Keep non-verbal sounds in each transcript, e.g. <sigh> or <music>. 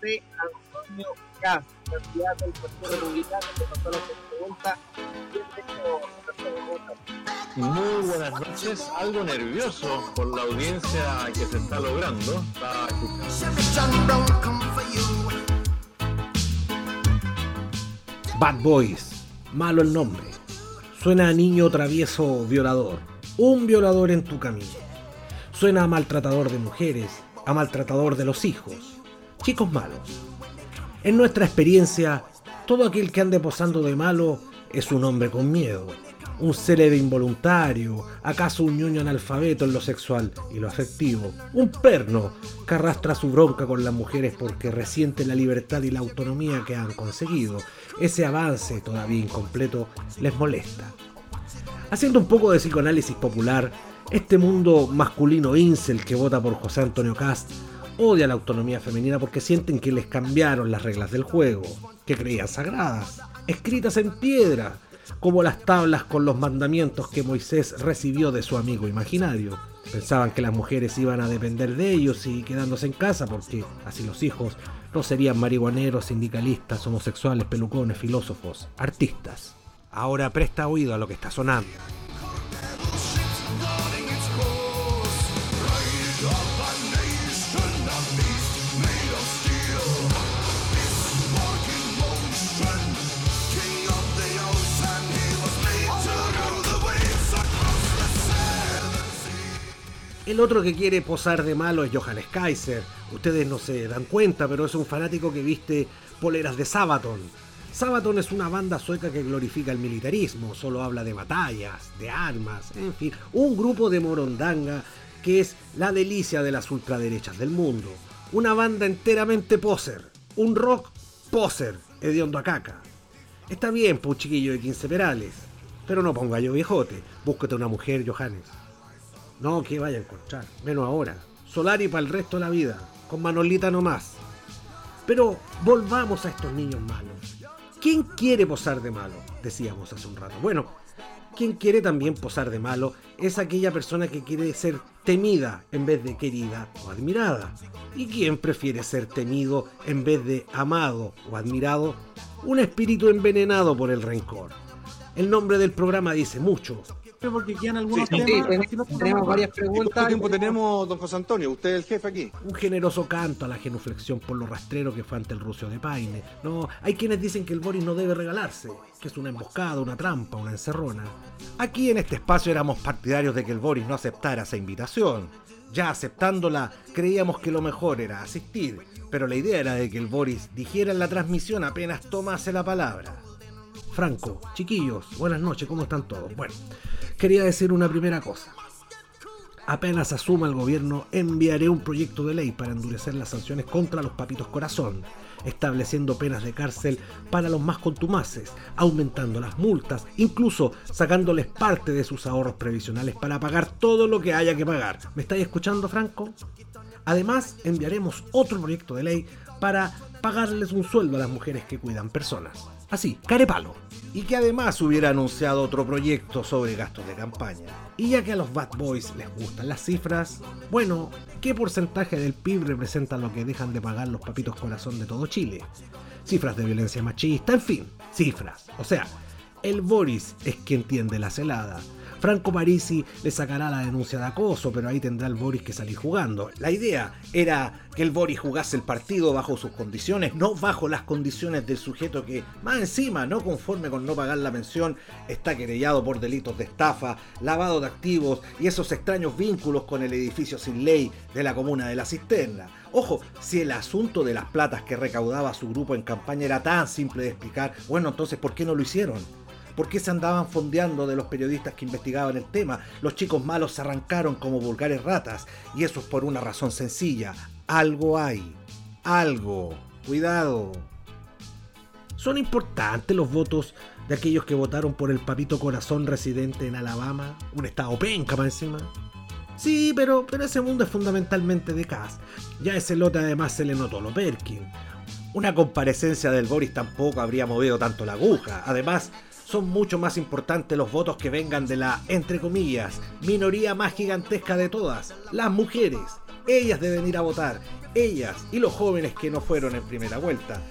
de Antonio Gas, candidato del Partido Republicano, que pasó la pregunta. Muy buenas noches, algo nervioso por la audiencia que se está logrando. Bad Boys, malo el nombre. Suena a niño travieso violador, un violador en tu camino. Suena a maltratador de mujeres, a maltratador de los hijos, chicos malos. En nuestra experiencia, todo aquel que ande posando de malo es un hombre con miedo, un célebre involuntario, acaso un ñoño analfabeto en lo sexual y lo afectivo, un perno que arrastra su bronca con las mujeres porque resiente la libertad y la autonomía que han conseguido. Ese avance todavía incompleto les molesta. Haciendo un poco de psicoanálisis popular, este mundo masculino incel que vota por José Antonio Cast odia la autonomía femenina porque sienten que les cambiaron las reglas del juego, que creían sagradas, escritas en piedra, como las tablas con los mandamientos que Moisés recibió de su amigo imaginario. Pensaban que las mujeres iban a depender de ellos y quedándose en casa porque así los hijos no serían marihuaneros, sindicalistas, homosexuales, pelucones, filósofos, artistas. Ahora presta oído a lo que está sonando. El otro que quiere posar de malo es Johannes Kaiser. Ustedes no se dan cuenta, pero es un fanático que viste poleras de Sabaton. Sabaton es una banda sueca que glorifica el militarismo, solo habla de batallas, de armas, en fin, un grupo de morondanga que es la delicia de las ultraderechas del mundo. Una banda enteramente poser, un rock poser, hediondo a caca. Está bien, pues chiquillo de 15 perales, pero no ponga yo viejote, búsquete una mujer, Johannes. No, que vaya a encontrar, menos ahora. Solari para el resto de la vida, con Manolita nomás. Pero volvamos a estos niños malos. ¿Quién quiere posar de malo? Decíamos hace un rato. Bueno, quien quiere también posar de malo es aquella persona que quiere ser temida en vez de querida o admirada. ¿Y quién prefiere ser temido en vez de amado o admirado? Un espíritu envenenado por el rencor. El nombre del programa dice mucho, porque quedan algunos temas. tenemos, varias preguntas. ¿Cuánto tiempo tenemos, don José Antonio? Usted es el jefe aquí. Un generoso canto a la genuflexión por lo rastrero que fue ante el rucio de Paine. No, hay quienes dicen que el Boris no debe regalarse, que es una emboscada, una trampa, una encerrona. Aquí en este espacio éramos partidarios de que el Boris no aceptara esa invitación. Ya aceptándola, creíamos que lo mejor era asistir, pero la idea era de que el Boris dijera en la transmisión apenas tomase la palabra. Franco, chiquillos, buenas noches, ¿cómo están todos? Bueno, quería decir una primera cosa. Apenas asuma el gobierno, enviaré un proyecto de ley para endurecer las sanciones contra los papitos corazón, estableciendo penas de cárcel para los más contumaces, aumentando las multas, incluso sacándoles parte de sus ahorros previsionales para pagar todo lo que haya que pagar. ¿Me estáis escuchando, Franco? Además, enviaremos otro proyecto de ley para pagarles un sueldo a las mujeres que cuidan personas. Así, carepalo. Y que además hubiera anunciado otro proyecto sobre gastos de campaña. Y ya que a los Bad Boys les gustan las cifras, bueno, ¿qué porcentaje del PIB representa lo que dejan de pagar los papitos corazón de todo Chile? Cifras de violencia machista, en fin, cifras. O sea, el Boris es quien tiende la celada Franco Parisi le sacará la denuncia de acoso, pero ahí tendrá el Boris que salir jugando. La idea era que el Boris jugase el partido bajo sus condiciones, no bajo las condiciones del sujeto que, más encima, no conforme con no pagar la pensión, está querellado por delitos de estafa, lavado de activos y esos extraños vínculos con el edificio sin ley de la comuna de la Cisterna. Ojo, si el asunto de las platas que recaudaba su grupo en campaña era tan simple de explicar, bueno, entonces, ¿por qué no lo hicieron? ¿Por qué se andaban fondeando de los periodistas que investigaban el tema? Los chicos malos se arrancaron como vulgares ratas. Y eso es por una razón sencilla. Algo hay. Algo. Cuidado. ¿Son importantes los votos de aquellos que votaron por el papito corazón residente en Alabama? Un estado penca para encima. Sí, pero, pero ese mundo es fundamentalmente de Cass. Ya ese lote además se le notó lo Perkin. Una comparecencia del Boris tampoco habría movido tanto la aguja. Además, son mucho más importantes los votos que vengan de la, entre comillas, minoría más gigantesca de todas, las mujeres. Ellas deben ir a votar ellas y los jóvenes que no fueron en primera vuelta.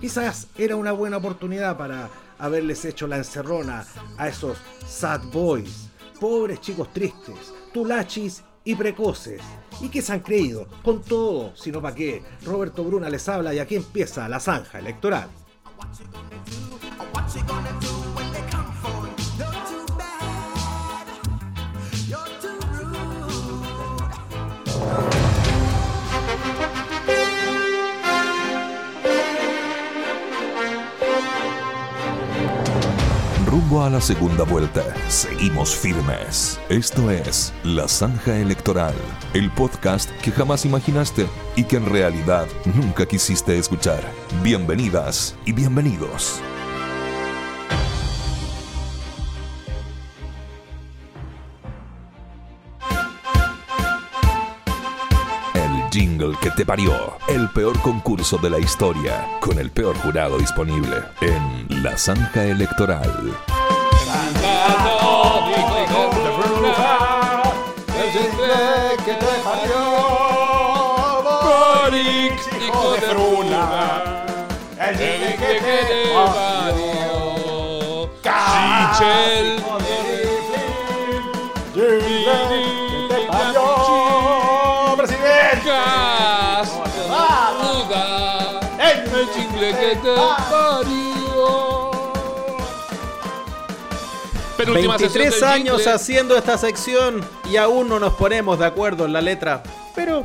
Quizás era una buena oportunidad para haberles hecho la encerrona a esos sad boys, pobres chicos tristes, tulachis y precoces. ¿Y que se han creído? Con todo, sino para qué. Roberto Bruna les habla y aquí empieza la zanja electoral. A la segunda vuelta. Seguimos firmes. Esto es La Zanja Electoral, el podcast que jamás imaginaste y que en realidad nunca quisiste escuchar. Bienvenidas y bienvenidos. El jingle que te parió. El peor concurso de la historia. Con el peor jurado disponible. En La Zanja Electoral. Chichel. El jingle que te parió. Penúltima sesión 23 del años haciendo esta sección y aún no nos ponemos de acuerdo en la letra. Pero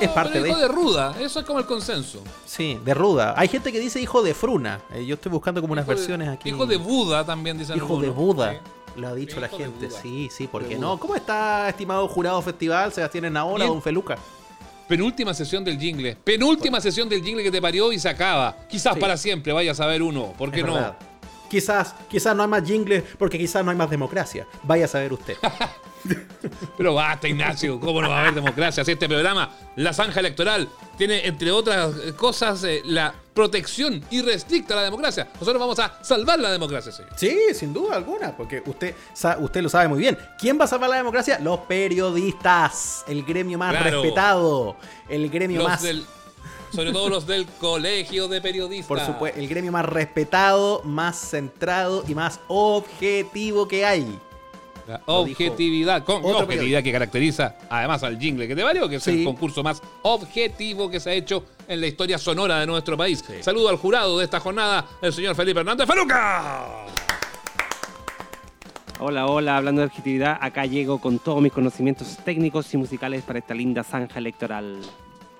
es parte pero de. hijo de ruda, eso es como el consenso. Sí, de ruda. Hay gente que dice hijo de fruna. Eh, yo estoy buscando como unas Hijo de- versiones aquí. Hijo de Buda también dicen Hijo de. Buda. Sí. Lo ha dicho la Hijo gente. Sí, sí, ¿por De qué Buda. no? ¿Cómo está, estimado jurado festival Sebastián Enaola. Don Feluca? Penúltima sesión del jingle. Penúltima sesión del jingle que te parió y se acaba. Quizás Sí. para siempre, vaya a saber uno. ¿Por qué Es no? verdad. Quizás, quizás no hay más jingles porque quizás no hay más democracia. Vaya a saber usted. <laughs> Pero basta, Ignacio. ¿Cómo no va a haber democracia? Si este programa, la zanja electoral, tiene, entre otras cosas, eh, la protección irrestricta a la democracia. Nosotros vamos a salvar la democracia, señor. Sí, sin duda alguna, porque usted, usted lo sabe muy bien. ¿Quién va a salvar la democracia? Los periodistas, el gremio más Claro. respetado, el gremio Los más, del, sobre todo los del colegio de periodistas. por supuesto, el gremio más respetado, más centrado y más objetivo que hay. La objetividad, con objetividad que caracteriza además al jingle que te valió, que es el concurso más objetivo que se ha hecho en la historia sonora de nuestro país. Saludo al jurado de esta jornada, el señor Felipe Hernández Feluca. Hola, hola, hablando de objetividad, acá llego con todos mis conocimientos técnicos y musicales para esta linda zanja electoral.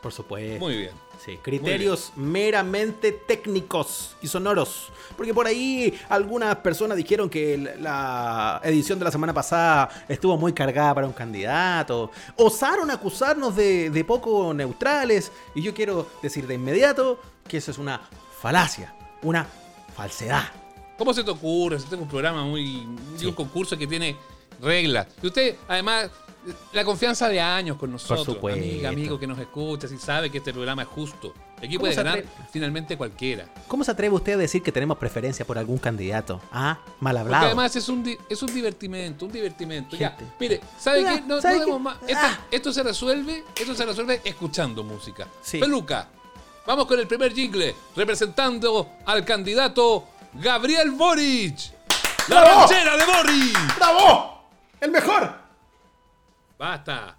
Por supuesto. Muy bien. Sí, criterios meramente técnicos y sonoros. Porque por ahí algunas personas dijeron que la edición de la semana pasada estuvo muy cargada para un candidato. Osaron acusarnos de, de poco neutrales. Y yo quiero decir de inmediato que eso es una falacia, una falsedad. ¿Cómo se te ocurre? Si tengo un programa muy. y un concurso que tiene reglas. Y usted, además, la confianza de años con nosotros. supuesto. Amiga, amigo que nos escucha, si sabe que este programa es justo. Aquí ¿Cómo puede ganar atreve? finalmente cualquiera. ¿Cómo se atreve usted a decir que tenemos preferencia por algún candidato? Ah, mal Porque hablado. además es un, di- es un divertimento, un divertimento. Ya, mire, ¿sabe qué? No, ¿sabe no demos qué? más. Esto, Ah. esto se resuelve, esto se resuelve escuchando música. Sí. Peluca, vamos con el primer jingle, representando al candidato Gabriel Boric. ¡La ¡Bravo! ranchera de Boric! ¡Bravo! ¡El mejor! Basta.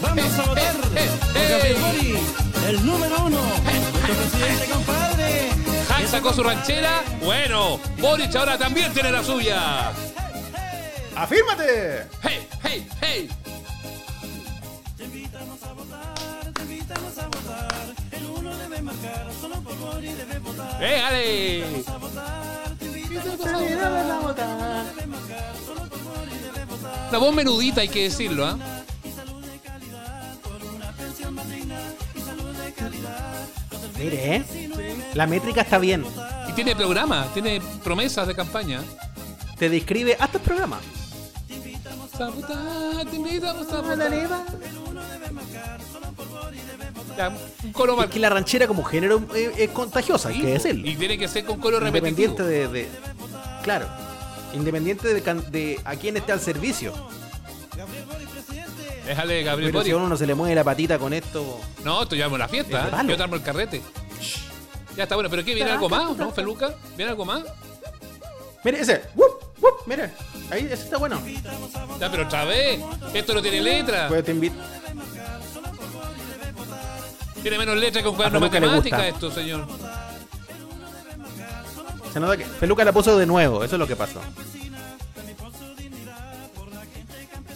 Vamos a votar por el número uno, nuestro presidente, compadre. Hack sacó su ranchera. Bueno, Boric ahora también tiene la suya. ¡Afírmate! ¡Hey, hey, hey! Te invitamos a votar, te invitamos a votar. El uno debe marcar, solo por Boric debe votar. ¡Eh, ale! A votar, te invitamos a votar. La voz menudita, hay que decirlo, ¿ah? Del Mire, ¿eh? La métrica está bien. Y tiene programa, tiene promesas de campaña. Te describe hasta el programa. A votar, te invitamos a votar. Ya, un coro Es que la ranchera como género eh, es contagiosa, hay que decirlo. Y tiene que ser con coro repetitivo. Independiente de, de- Claro. Independiente de, a quién esté al servicio. Déjale, Gabriel Pero si a uno no se le mueve la patita con esto. No, esto ya es una fiesta. Es ¿eh? Yo te armo el carrete. Ya está bueno, pero ¿qué? ¿Viene algo más, no, Feluca? ¿Viene algo más? Mire, ese. ¡Wup! ¡Wup! Mire. Ahí, ese está bueno. Ya, pero otra vez. Esto no tiene letra. Pues te invito. Tiene menos letra que un cuaderno A Feluca le matemática esto, señor. Se nota que Feluca la puso de nuevo, eso es lo que pasó.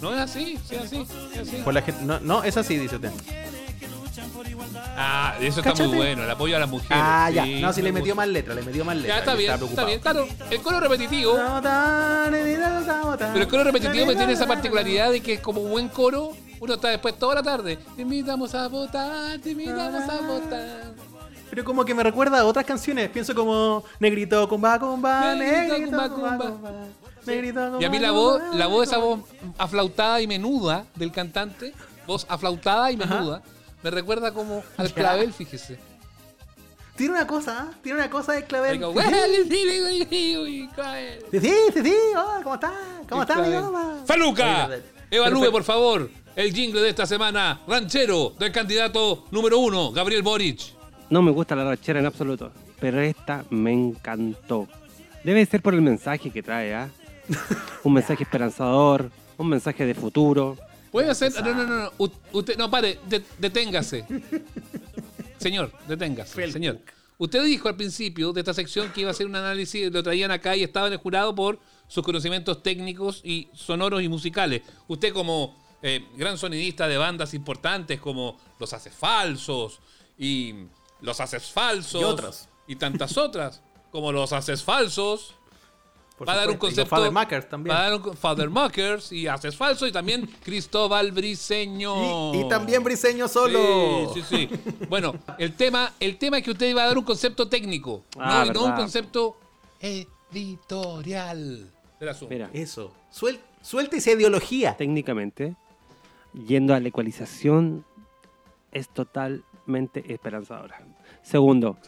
No es así, sí es así, sí es así. Por la gente, no, no, es así, dice usted. Ah, eso está muy bueno, el apoyo a las mujeres. Ah, ya. sí, No, si me le metió más letra, le metió más letra. Ya está bien, está bien, claro. El coro repetitivo, pero el coro repetitivo tiene esa particularidad de que es como un buen coro, uno está después toda la tarde. Te invitamos a votar, te invitamos a votar. Pero como que me recuerda a otras canciones. Pienso como Negrito cumba cumba, Negrito, Negrito cumba, cumba cumba. cumba. Negrito cumba Y a mí la voz, la voz, esa voz aflautada y menuda del cantante, voz aflautada y menuda, me recuerda como al clavel, fíjese. Tiene una cosa, ¿eh? tiene una cosa de clavel. Digo, Sí, sí, sí, sí, sí. Oh, ¿Cómo está? ¿Cómo está? ¿Cómo va? Faluca, evalúe por favor el jingle de esta semana, ranchero del candidato número uno, Gabriel Boric. No me gusta la ranchera en absoluto, pero esta me encantó. Debe ser por el mensaje que trae, ¿ah? <laughs> Un mensaje esperanzador, un mensaje de futuro. Puede ser, no, no, no, no, usted, no, pare, de- deténgase. Señor, deténgase, señor. Usted dijo al principio de esta sección que iba a hacer un análisis, lo traían acá y estaba en el jurado por sus conocimientos técnicos y sonoros y musicales. Usted como eh, gran sonidista de bandas importantes como Los Haces Falsos y Los Haces Falsos Y otras. y tantas otras, como Los Haces Falsos, Por va a dar un concepto. Father Makers también. Va a dar un Father Makers y Haces Falso y también <laughs> Cristóbal Briseño. Y, y también Briseño solo. Sí, sí, sí. Bueno, el tema, el tema es que usted iba a dar un concepto técnico, Ah, no, no un concepto editorial del asunto. Mira, Eso. Suel, suelta esa ideología. técnicamente, yendo a la ecualización, es totalmente esperanzadora. Segundo,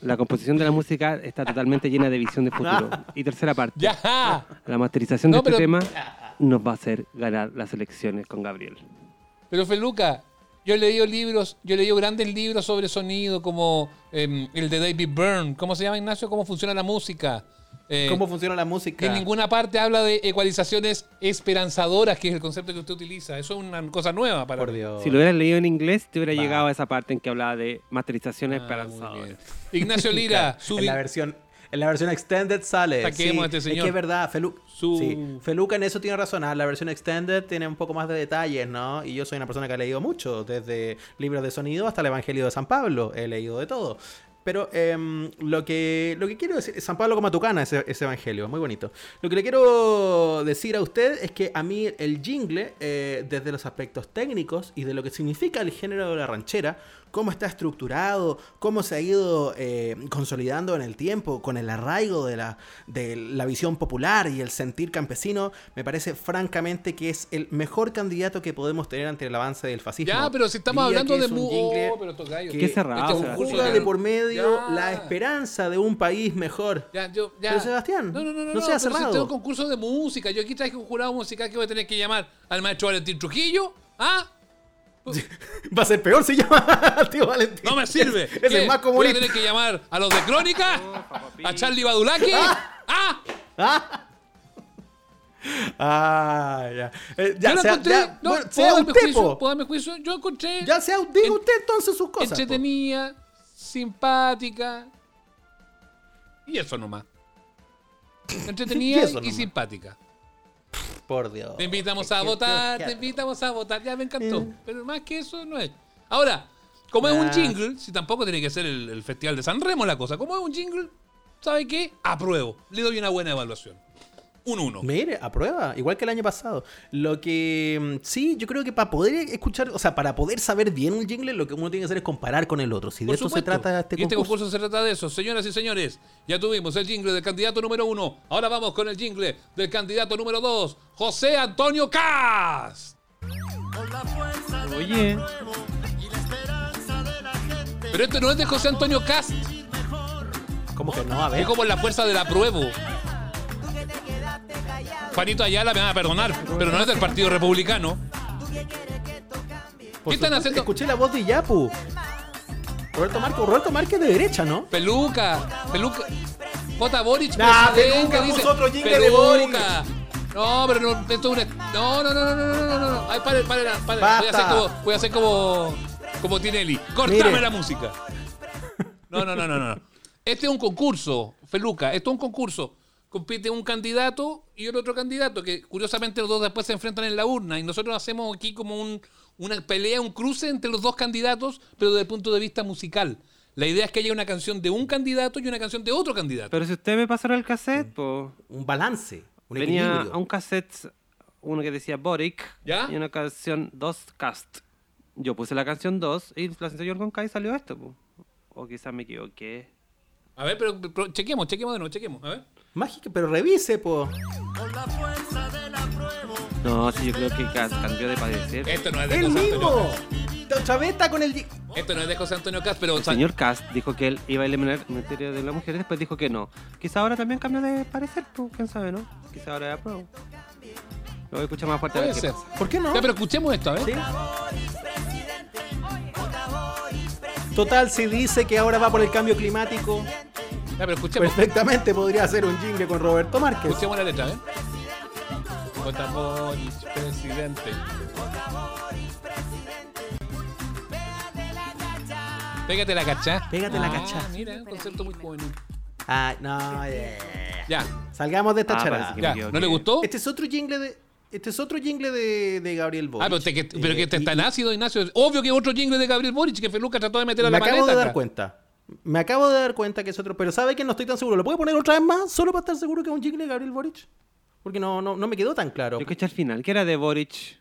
la composición de la música está totalmente llena de visión de futuro. <laughs> Y tercera parte, ¡Ya! la masterización No, de este pero- tema nos va a hacer ganar las elecciones con Gabriel. Pero Feluca, yo he leído libros, yo he leído grandes libros sobre sonido, como em, el de David Byrne. ¿Cómo se llama, Ignacio? ¿Cómo funciona la música? Eh, ¿Cómo funciona la música? en ninguna parte habla de ecualizaciones esperanzadoras, que es el concepto que usted utiliza. Eso es una cosa nueva para Por mí. Dios. Si lo hubieras leído en inglés, te hubiera Va. llegado a esa parte en que hablaba de masterización Ah, muy esperanzadora. bien. Ignacio <laughs> Lira, su en la versión en la versión extended sale. Saquemos sí, a este señor. Es que es verdad, Felu- Su- sí, Feluca en eso tiene razón. ah, La versión extended tiene un poco más de detalles, ¿no? Y yo soy una persona que ha leído mucho, desde libros de sonido hasta el Evangelio de San Pablo. He leído de todo. Pero em, lo, que, lo que quiero decir, San Pablo como Tucana, ese, ese evangelio, muy bonito. Lo que le quiero decir a usted es que a mí el jingle, eh, desde los aspectos técnicos y de lo que significa el género de la ranchera, cómo está estructurado, cómo se ha ido eh, consolidando en el tiempo, con el arraigo de la, de la visión popular y el sentir campesino, me parece francamente que es el mejor candidato que podemos tener ante el avance del fascismo. Ya, pero si estamos Diría hablando que de mu- oh, pero gallos. que Qué cerrado, Este es un Sebastián. curso Juga de- por medio Ya. la esperanza de un país mejor. Ya, yo, ya. Pero, Sebastián, no, no, no, no, no sea si cerrado. tengo un concurso de música. Yo aquí traje un jurado musical que voy a tener que llamar al maestro Valentín Trujillo. ¿Ah? <laughs> Va a ser peor si llama <laughs> al tío Valentín. No me sirve. Es, ¿Qué? el más Voy a comunista. tener que llamar a los de Crónica, a Charlie Badulaki. ¡Ah! Ah, <laughs> ya. Eh, Yo ya, lo sea, encontré. ya, no, bueno, ¿puedo sea darme usted, juicio? po. ¿Puedo darme juicio? Yo encontré. Ya sea, diga en- usted entonces sus cosas. po. entretenida, simpática. Y eso nomás. Entretenida Y y, eso nomás. simpática. Por Dios. Te invitamos a votar, te invitamos a votar. Ya me encantó. Eh. Pero más que eso no es. Ahora, como es un jingle, si tampoco tiene que ser el, el Festival de San Remo la cosa, como es un jingle, ¿sabe qué? Apruebo. Le doy una buena evaluación. Un 1. Mire, aprueba, igual que el año pasado. Lo que mm, sí, yo creo que para poder escuchar, o sea, para poder saber bien un jingle, lo que uno tiene que hacer es comparar con el otro. Si de eso se trata este y este concurso. se trata de eso. Señoras y señores, ya tuvimos el jingle del candidato número uno. Ahora vamos con el jingle del candidato número dos, José Antonio Cast. Oye, Pero esto no es de José Antonio Cast, ¿Cómo que no? A ver. es como la fuerza del apruebo. Juanito Ayala me van a perdonar, pero no es del Partido Republicano. ¿Qué pues, están haciendo? Escuché la voz de Yapu. Roberto Marco, Roberto Márquez de derecha, ¿no? Peluca, peluca. J. Boric, nah, peluca, dice, otro peluca. De No, pero no, esto es. No, no, no, no, no, no, no, no. Ay, pare, pare, pare. Voy a hacer como, voy a hacer como, como Tinelli. Cortame la música. No, no, no, no, no. Este es un concurso, Peluca. Esto es un concurso. Compite un candidato y el otro candidato, que curiosamente los dos después se enfrentan en la urna. Y nosotros hacemos aquí como un- una pelea, un cruce entre los dos candidatos, pero desde el punto de vista musical. La idea es que haya una canción de un candidato y una canción de otro candidato. Pero si ustedes me pasaron el cassette, pues. Un balance, un Venía equilibrio. a un cassette, uno que decía Boric ¿Ya? y una canción 2 Cast. Yo puse la canción 2 y la señor con K y salió esto. po. O quizás me equivoqué. A ver, pero, pero chequemos, chequemos de nuevo, chequemos. A ver. Mágica, pero revise, po. No, sí, yo creo que Cast cambió de padecer. Esto no es de ¡El José Antonio mismo! Otra vez está con el... Esto no es de José Antonio Cast, pero El señor Cast dijo que él iba a eliminar el ministerio de la mujer y después dijo que no. Quizá ahora también cambió de parecer, pues, quién sabe, ¿no? Quizá ahora es apruebo. Lo voy a escuchar más fuerte. a ver puede qué pasa. ¿Por qué no? Ya, pero escuchemos esto, a ver. Sí. Total, si dice que ahora va por el cambio climático, Ya, pero escuchemos. perfectamente podría hacer un jingle con Roberto Márquez. Escuchemos la letra, ¿eh? Vota Boris, presidente. Pégate la cachá. Pégate la Ah, cachá. Mira, un concepto muy juvenil. Ah, no, eh. Ya, Salgamos de esta Ah, charada. parece que ya. me ¿No le gustó? Este es otro jingle de. Este es otro jingle de, de Gabriel Boric. Ah, pero, te, que, pero Eh, que te y- está en ácido, Ignacio. Obvio que otro jingle de Gabriel Boric que Feluca trató de meter a Me la acabo maleta. de dar acá. cuenta. Me acabo de dar cuenta que es otro. Pero ¿sabe que no estoy tan seguro? ¿Lo puedo poner otra vez más? Solo para estar seguro que es un jingle de Gabriel Boric. Porque no, no, no me quedó tan claro. Yo escuché al final, que era de Boric.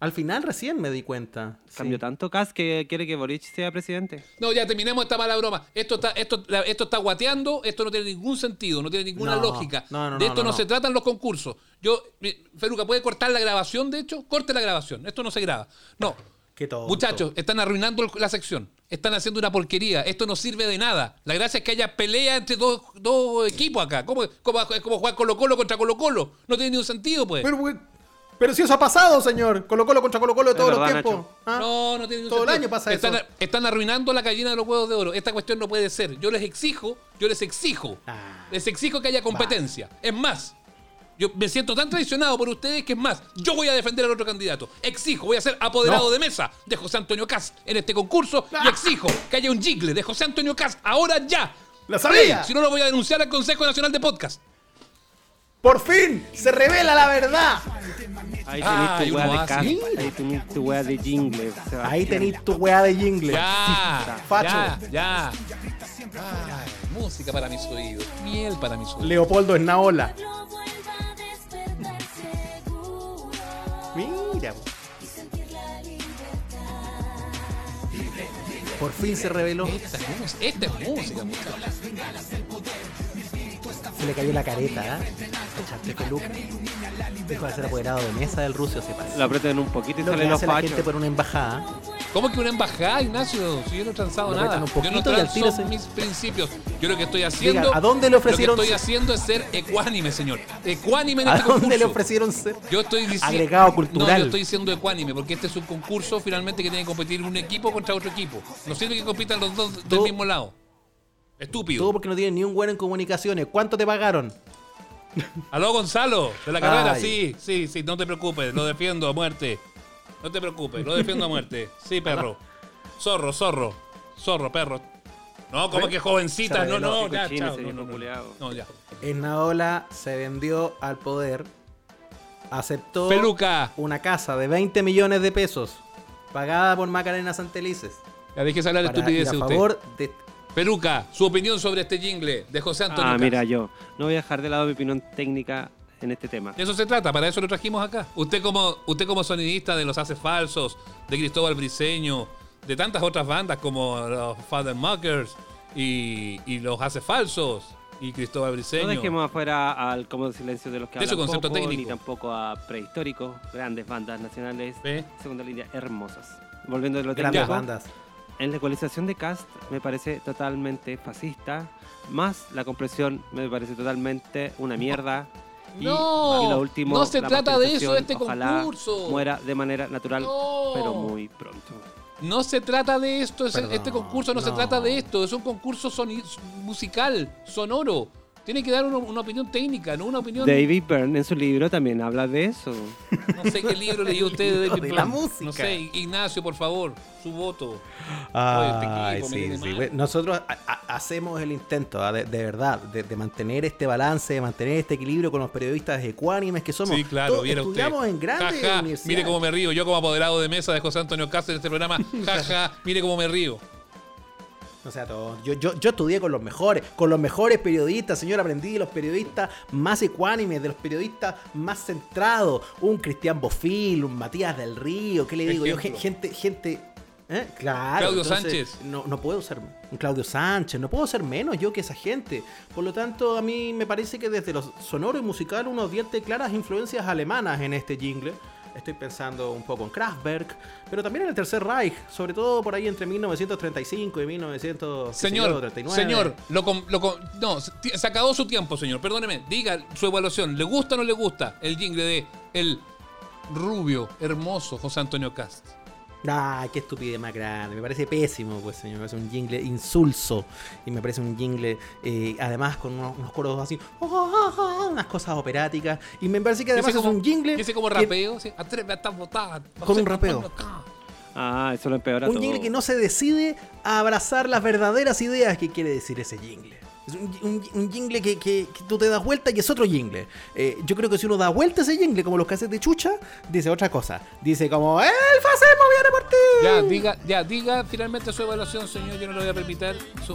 Al final recién me di cuenta. Cambió Sí. tanto Cast que quiere que Boric sea presidente. No, ya terminemos esta mala broma. Esto está, esto, esto está guateando, esto no tiene ningún sentido, no tiene ninguna No, lógica. no, no, de no, esto no, no, no. se tratan los concursos. Yo, Feluca, ¿puede cortar la grabación, de hecho? Corte la grabación. Esto no se graba. No. Qué. Muchachos, están arruinando la sección. Están haciendo una porquería. Esto no sirve de nada. La gracia es que haya pelea entre dos, dos equipos acá. ¿Cómo, cómo, es como jugar Colo Colo contra Colo Colo? No tiene ningún sentido, pues. Pero, pero si eso ha pasado, señor. Colo Colo contra Colo Colo de todos los tiempos. ¿Ah? No, no tiene ningún Todo el sentido. año pasa están, eso. Están arruinando la gallina de los huevos de oro. Esta cuestión no puede ser. Yo les exijo, yo les exijo, Ah. les exijo que haya competencia. Es más, yo me siento tan traicionado por ustedes que es más, yo voy a defender al otro candidato. Exijo, voy a ser apoderado No. de mesa de José Antonio Cast en este concurso y exijo que haya un jingle de José Antonio Cast ahora ya. ¡La sabía! Si no, lo voy a denunciar al Consejo Nacional de Podcast. ¡Por fin! ¡Se revela la verdad! Ahí Ah, tenés tu weá de. Mira. Ahí tenés tu weá de jingle. Ahí tenéis tu weá de jingle. Ya, Facho. ya, ya. Ay, música para mis oídos, miel para mis oídos. Leopoldo Esnaola. Por fin se reveló. Esta es música, esta es música. Se le cayó la careta, ¿eh? Echaste peluca. Dijo de ser apoderado de mesa del ruso, se parece. Lo apretan un poquito y Lo que salen los hace la gente por una embajada. ¿Cómo que una embajada, Ignacio? Si yo no he transado Lo nada. un yo no y transo se- mis principios. Yo lo que estoy haciendo. ¿a dónde le ofrecieron Lo que estoy haciendo es ser ecuánime, señor. Ecuánime en ¿A este dónde concurso. le ofrecieron ser? Yo estoy diciendo. Agregado cultural. No, yo estoy diciendo ecuánime, porque este es un concurso finalmente que tiene que competir un equipo contra otro equipo. No sirve que compitan los dos del mismo lado. Estúpido. Todo porque no tienen ni un bueno en comunicaciones. ¿Cuánto te pagaron? Aló, Gonzalo, de la carrera, Ay. sí, sí, sí, no te preocupes, lo defiendo a muerte. No te preocupes, lo defiendo a muerte. Sí, perro. Zorro, zorro, zorro, perro. No, como que jovencita, no, no, ya, chao, no, no, no, ya. Esnaola se vendió al poder. Aceptó Peluca, una casa de 20 millones de pesos pagada por Macarena Santelices. ya déjese hablar de estupideces a usted. favor de. Peluca, su opinión sobre este jingle de José Antonio Ah, mira, yo no voy a dejar de lado mi opinión técnica en este tema. De eso se trata, para eso lo trajimos acá. Usted como, usted como sonidista de Los Hace Falsos, de Cristóbal Briseño, de tantas otras bandas como los Father Muckers y, y Los Hace Falsos y Cristóbal Briseño. No dejemos afuera al Cómodo Silencio de los que De su hablan concepto poco, técnico. ni tampoco a Prehistórico, grandes bandas nacionales, ¿Ve? segunda línea, hermosas. Volviendo a lo Grandes técnico, bandas. en la ecualización de cast me parece totalmente fascista, más la compresión me parece totalmente una mierda Y, No, y lo último, no se trata de eso este ojalá concurso. Muera de manera natural, No. pero muy pronto. No se trata de esto, es- Perdón, este concurso no, se trata de esto, es un concurso soni- musical, sonoro. Tiene que dar una, una opinión técnica, no una opinión... David Byrne en su libro también habla de eso. No sé qué libro leyó usted de David <laughs> De la música. No sé, Ignacio, por favor, su voto. Este equipo me sí, sí. Nosotros a- a- hacemos el intento, ah, de, de verdad, de, de mantener este balance, de mantener este equilibrio con los periodistas ecuánimes que somos. Sí, claro, Todos usted. estudiamos en grandes Jaja, universidades. mire cómo me río. Yo como apoderado de mesa de José Antonio Cáceres en este programa, jaja, mire cómo me río. <laughs> O sea, todo. Yo, yo, yo estudié con los mejores, con los mejores periodistas, señor. Aprendí de los periodistas más ecuánimes, de los periodistas más centrados. Un Cristian Bofil, un Matías del Río, ¿qué le digo yo? Ejemplo. Gente, gente. ¿Eh? Claro. Claudio entonces, Sánchez. No, no puedo ser Claudio Sánchez, no puedo ser menos yo que esa gente. Por lo tanto, a mí me parece que desde lo sonoro y musical uno advierte claras influencias alemanas en este jingle. Estoy pensando un poco en Kraftwerk, pero también en el Tercer Reich, sobre todo por ahí entre 1935 y 1939. Señor, señor, lo, com- lo com- no, se acabó su tiempo, señor. Perdóneme, diga su evaluación. ¿Le gusta o no le gusta el jingle de el rubio, hermoso José Antonio Cast? Ah, qué estupidez más grande. Me parece pésimo, pues, señor. Me parece un jingle insulso. Y me parece un jingle, eh, además, con unos, unos coros así. unas cosas operáticas. Y me parece que además es como- un jingle. Ese como que- rapeo, ¿sí? Atrévete a estar botada. Con un rapeo. Ah, eso lo empeora Un todo. jingle que no se decide a abrazar las verdaderas ideas que quiere decir ese jingle. Es un, un- un jingle que, que- que tú te das vuelta y es otro jingle. Eh, yo creo que si uno da vuelta a ese jingle, como los cassettes de chucha, dice otra cosa. Dice como, ¡El fascismo viene por ti! Ya, diga, ya, diga finalmente su evaluación, señor. Yo no le voy a permitir su.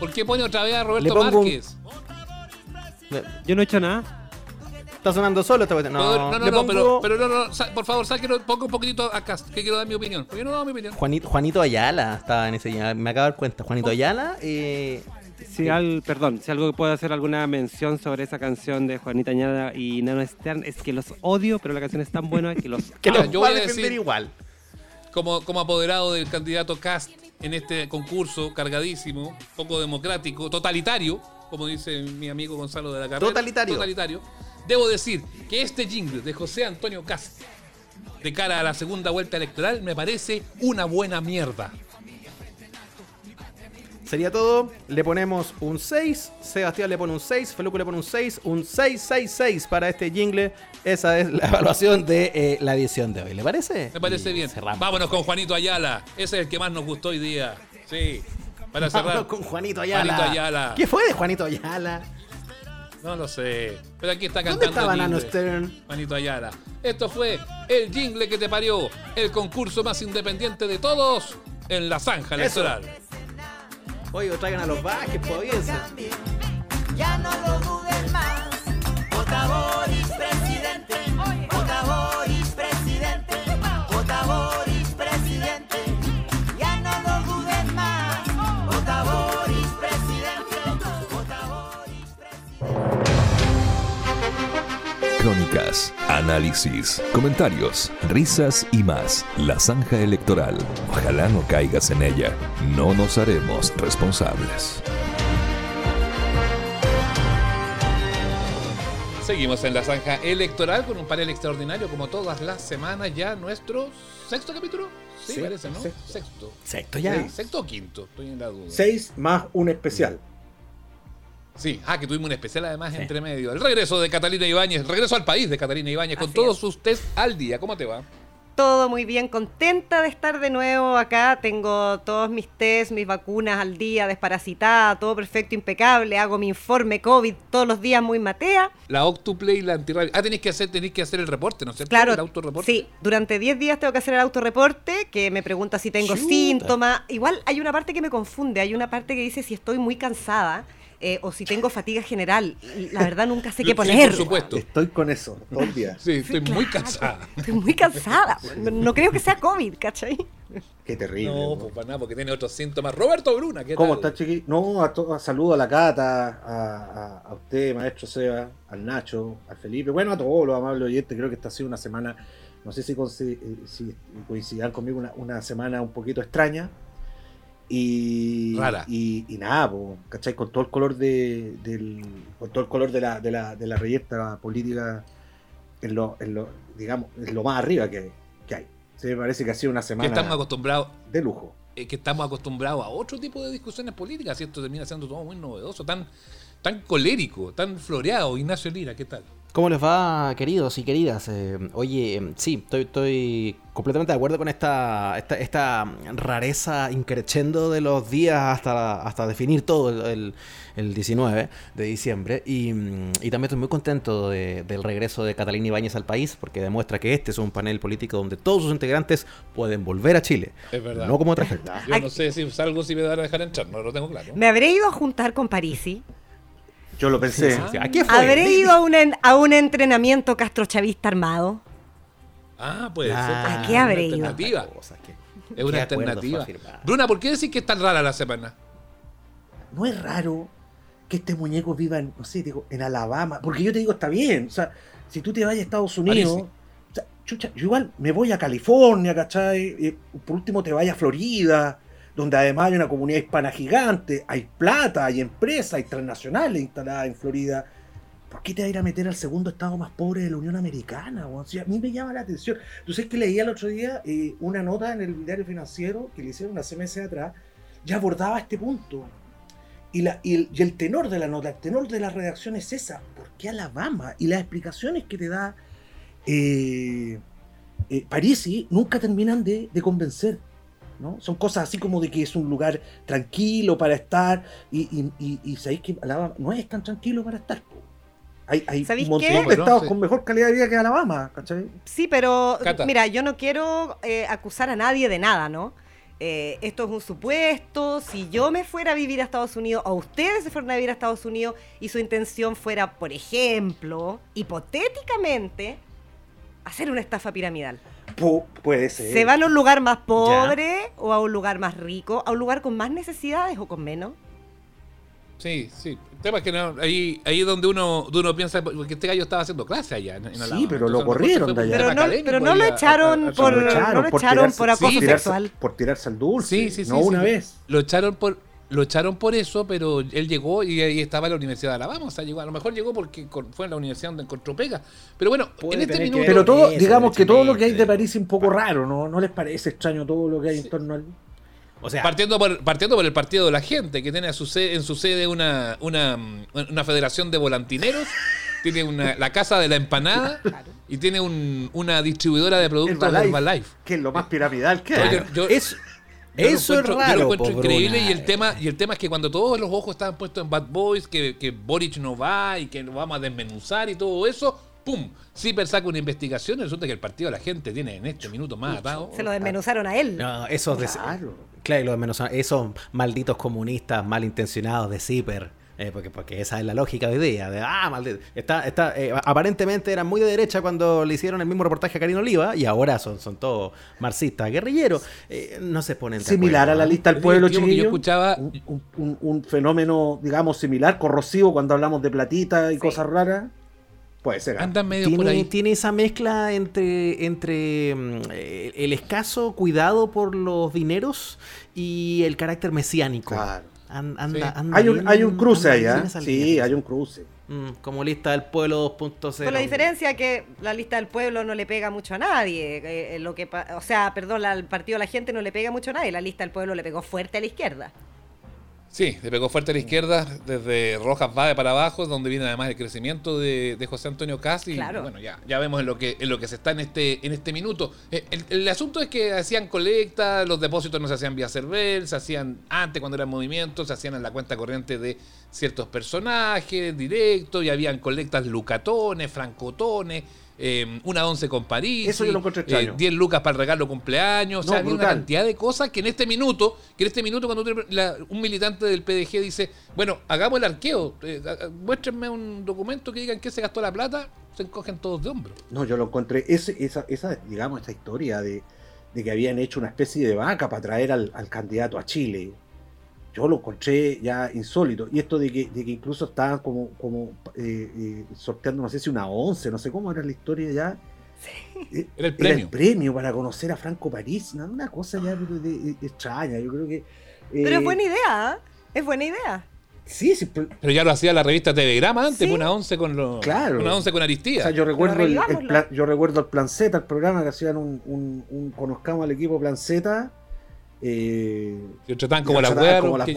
¿Por qué pone otra vez a Roberto Le pongo un- Márquez? Yo no he hecho nada. Está sonando solo esta cuestión. No, no, no, no, pongo pero, pero no, no, sa- por favor, ponga un poquitito acá, que quiero dar mi opinión. Porque yo no he dado mi opinión. Juanito, Juanito Ayala estaba en ese. Me acabo de dar cuenta. Juanito Ayala, eh, Si al, perdón, si algo que puedo hacer alguna mención sobre esa canción de Juanita Añada y Nano Stern es que los odio, pero la canción es tan buena que los <laughs> que Ah, lo yo voy a defender decir- igual. Como, como apoderado del candidato Cast en este concurso cargadísimo, poco democrático, totalitario, como dice mi amigo Gonzalo de la Carrera. Totalitario. Totalitario. Debo decir que este jingle de José Antonio Cast de cara a la segunda vuelta electoral me parece una buena mierda. Sería todo. Le ponemos un 6. Sebastián le pone un 6. Feluco le pone un 6. Un 666 para este jingle. Esa es la <laughs> evaluación de eh, la edición de hoy. ¿Le parece? Me parece Y bien. Cerramos. Vámonos con Juanito Ayala. Ese es el que más nos gustó hoy día. Sí. Para cerrar. Vámonos con Juanito Ayala. Juanito Ayala. ¿Qué fue de Juanito Ayala? No lo sé. Pero aquí está ¿Dónde cantando. estaba el Nano jingle. Stern? Juanito Ayala. Esto fue el jingle que te parió. El concurso más independiente de todos en la zanja electoral. Oye, traigan a los Vázquez, pues, Ya no lo Crónicas, análisis, comentarios, risas y más. La zanja electoral. Ojalá no caigas en ella. No nos haremos responsables. Seguimos en la zanja electoral con un panel extraordinario como todas las semanas ya nuestro sexto capítulo. Sí, Sí, parece, ¿no? sexto. Sexto. Sexto ya. ¿Sexto o quinto? Estoy en la duda. Seis más un especial. Sí, ah, que tuvimos un especial además Sí. entre medio. El regreso de Catalina Ibáñez, el regreso al país de Catalina Ibáñez con todos es. sus test al día. ¿Cómo te va? Todo muy bien, contenta de estar de nuevo acá. Tengo todos mis test, mis vacunas al día, desparasitada, todo perfecto, impecable. Hago mi informe COVID todos los días muy matea. La Octuplay y la antirradio. Ah, tenéis que hacer, tenéis que hacer el reporte, ¿no es cierto? Claro, El autorreporte. sí, durante 10 días tengo que hacer el autorreporte, que me pregunta si tengo Chuta. síntomas. Igual hay una parte que me confunde, hay una parte que dice si estoy muy cansada eh, o si tengo fatiga general. Y La verdad nunca sé <laughs> Sí, qué poner. por supuesto. Estoy con eso todo el día. Sí, estoy muy cansada. Estoy muy cansada. No, no creo que sea COVID, ¿cachai? Qué terrible. No, pues para nada, porque tiene otros síntomas. Roberto Bruna, ¿qué ¿Cómo tal? está, chiqui? No, a to- saludo a la Cata, a, a- a usted, maestro Seba, al Nacho, al Felipe, bueno, a todos los amables oyentes. Creo que esta ha sido una semana, no sé si, eh, si coincidirán conmigo, una, una semana un poquito extraña. Y, Rara. y, y nada, po, ¿cachai? Con todo el color de, del, con todo el color de la, de la, de la reyerta política en lo, en lo, digamos, en lo más arriba que, que hay. Sí, me parece que ha sido una Que semana estamos acostumbrados de lujo. eh, que estamos acostumbrados a otro tipo de discusiones políticas y esto termina siendo todo muy novedoso, tan, tan colérico, tan floreado. Ignacio Lira, ¿qué tal? ¿Cómo les va, queridos y queridas? Eh, oye, eh, sí, estoy, estoy completamente de acuerdo con esta, esta, esta rareza increchendo de los días hasta, hasta definir todo el, el- el 19 de diciembre. Y, y también estoy muy contento de- del regreso de Catalina Ibáñez al país, porque demuestra que este es un panel político donde todos sus integrantes pueden volver a Chile. Es verdad. No como otra gente. Yo no sé si salgo si me van a dejar entrar, no lo tengo claro. Me habré ido a juntar con Parisi. Yo lo pensé. Sí, ¿A qué fue? Habré ido a un, en- a un entrenamiento castrochavista armado. Ah, puede Ah, ser. ¿A qué habré ido? alternativa. Cosas que- Es una ¿Qué acuerdo alternativa. Bruna, ¿por qué decís que es tan rara la semana? no es raro que este muñeco viva en, no sé, digo, en Alabama, porque yo te digo, está bien, o sea, si tú te vas a Estados Unidos, o sea, chucha, yo igual me voy a California, ¿cachai? Eh, por último te vayas a Florida, donde además hay una comunidad hispana gigante, hay plata, hay empresas, hay transnacionales instaladas en Florida. ¿Por qué te vas a ir a meter al segundo estado más pobre de la Unión Americana? a mí me llama la atención. Tú sabes que leía el otro día eh, una nota en el diario financiero que le hicieron hace meses atrás, ya abordaba este punto. Y, la, y el tenor de la nota, el tenor de la redacción es esa. ¿Por qué Alabama? Y las explicaciones que te da eh, eh, Parisi nunca terminan de, de convencer. ¿No? Son cosas así como de que es un lugar tranquilo para estar. Y, y, y, y sabéis que Alabama no es tan tranquilo para estar. Hay, hay ¿Sabéis un montón qué? de Bueno, estados sí. con mejor calidad de vida que Alabama. ¿cachai? Sí, pero Cata. mira, yo no quiero eh, acusar a nadie de nada, ¿no? Eh, esto es un supuesto. Si yo me fuera a vivir a Estados Unidos o ustedes se fueran a vivir a Estados Unidos y su intención fuera, por ejemplo, hipotéticamente, hacer una estafa piramidal. Pu- puede ser. ¿Se van a un lugar más pobre o a un lugar más rico? ¿A un lugar con más necesidades o con menos? Sí, sí. El tema es que no, ahí, ahí es donde uno, donde uno piensa, porque este gallo estaba haciendo clase allá en, en Sí, Alabama. pero lo Entonces, corrieron de por allá. Pero no, pero no lo a- a- echaron a- por, Lo no lo echaron tirarse- por acoso sí, tirarse- sexual. por tirarse al dulce. Sí, sí, sí. No sí, una sí. vez. Lo echaron por lo echaron por eso, pero él llegó y ahí estaba en la Universidad de Alabama. O sea, llegó, a lo mejor llegó porque fue en la universidad donde encontró pega. Pero bueno, Puede en este tener que minuto. ver Pero todo, Eso, digamos que todo lo que hay de. París es un poco raro, ¿no? ¿No les parece extraño todo lo que hay en torno al. O sea, Partiendo por, partiendo por el partido de la gente, que tiene a su sede- en su sede una, una, una federación de volantineros, <laughs> tiene una, la casa de la empanada y tiene un- una distribuidora de productos de Herbalife. Que es lo más piramidal que hay. yo- yo- es, eso es raro. Yo lo encuentro increíble y el tema y el tema es que cuando todos los ojos estaban puestos en Bad Boys, que, que Boric no va y que lo vamos a desmenuzar y todo eso, ¡pum! Zipper saca una investigación y resulta que el partido de la gente tiene en este minuto más atado. Se lo desmenuzaron a él. No, esos, de- Claro. claro, los menos, esos malditos comunistas malintencionados de Zipper. Eh, porque, porque esa es la lógica de día. De, ah, maldito. Está, está, eh, aparentemente eran muy de derecha cuando le hicieron el mismo reportaje a Karina Oliva y ahora son, son todos marxistas, guerrilleros. Eh, no se ponen de Similar acuerdo, a la ¿no? lista del pueblo divertido porque yo chiquillo. escuchaba- Un, un- un- un fenómeno, digamos, similar, corrosivo cuando hablamos de platita y cosas raras. Puede ser. ¿ah? Andan medio por Tiene, ahí. tiene esa mezcla entre, entre mm, eh, el escaso cuidado por los dineros y el carácter mesiánico. Claro. An- anda- Sí. anda Hay un, bien- hay un cruce allá. Sí, hay un cruce. Mm, como lista del pueblo 2.0. Con la diferencia que la lista del pueblo no le pega mucho a nadie. eh, eh, lo que, o sea, perdón, la- el partido de la gente no le pega mucho a nadie. La lista del pueblo le pegó fuerte a la izquierda. Sí, le pegó fuerte a la izquierda, desde Rojas Vade para abajo, donde viene además el crecimiento de, de José Antonio Cast. Y Claro. bueno, ya, ya vemos en lo que en lo que se está en este en este minuto. Eh, El, el asunto es que hacían colecta, los depósitos no se hacían vía CERVEL, se hacían antes cuando eran movimientos, se hacían en la cuenta corriente de ciertos personajes directos, y habían colectas lucatones, francotones. Eh, una once con París, Eso yo lo encuentro extraño. 10 lucas para el regalo cumpleaños, o sea, había una brutal. cantidad de cosas que en este minuto, que en este minuto cuando la- un militante del PDG dice, bueno, hagamos el arqueo, eh, muéstrenme un documento que diga en qué se gastó la plata, se encogen todos de hombro. No, yo lo encontré. Ese, esa, esa, digamos, esta historia de, de que habían hecho una especie de vaca para traer al, al candidato a Chile. Yo lo encontré ya insólito. Y esto de que, de que incluso estaban como, como eh, eh, sorteando, no sé si una once, no sé cómo era la historia ya. Eh, Era el Era premio. el premio para conocer a Franco París. ¿no? Una cosa ya de- de- extraña. Yo creo que Pero Eh, es buena idea, ¿eh? Es buena idea. Sí, sí, pero- Pero ya lo hacía la revista Telegrama antes, Sí. una once con los. Claro. Una once con Aristía. O sea, yo recuerdo, el, el plan, yo recuerdo el Plan Z, el programa que hacían un, un, un- conozcamos al equipo Plan Z. Eh, Y trataban como las weas como las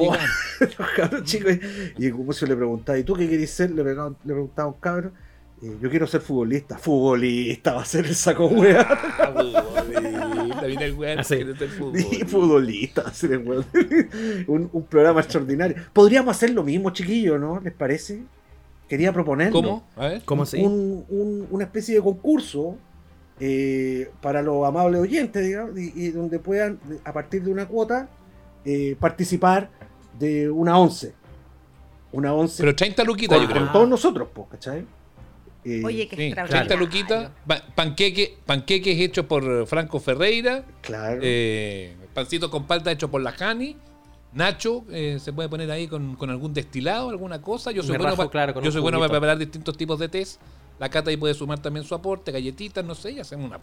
los cabros chicos. Y como se le preguntaba, ¿y tú qué querés ser? Le preguntaba, le preguntaba a un cabro. eh, yo quiero ser futbolista. Futbolista va a ser el saco wea. Ah, futbolista, el ser va a ser el <laughs> un, un programa extraordinario. Podríamos hacer lo mismo, chiquillos, ¿no? ¿Les parece? Quería proponerlo. ¿Cómo? A ver. ¿Cómo así? un- un- una especie de concurso eh, para los amables oyentes, digamos, y, y donde puedan, a partir de una cuota, eh, participar de una once. Una once Pero 30 luquitas, con, yo con creo. todos nosotros, pues, ¿cachai? Eh, Oye, qué Sí, 30 extraordinario. luquitas, pa- panqueque, panqueques hechos por Franco Ferreira, claro. eh, pancito con palta hecho por la Jani, Nacho, eh, se puede poner ahí con, con algún destilado, alguna cosa. Yo soy Me bueno, rajo, pa- claro, con yo soy bueno para preparar distintos tipos de test. La Cata ahí puede sumar también su aporte, galletitas, no sé, y hacemos una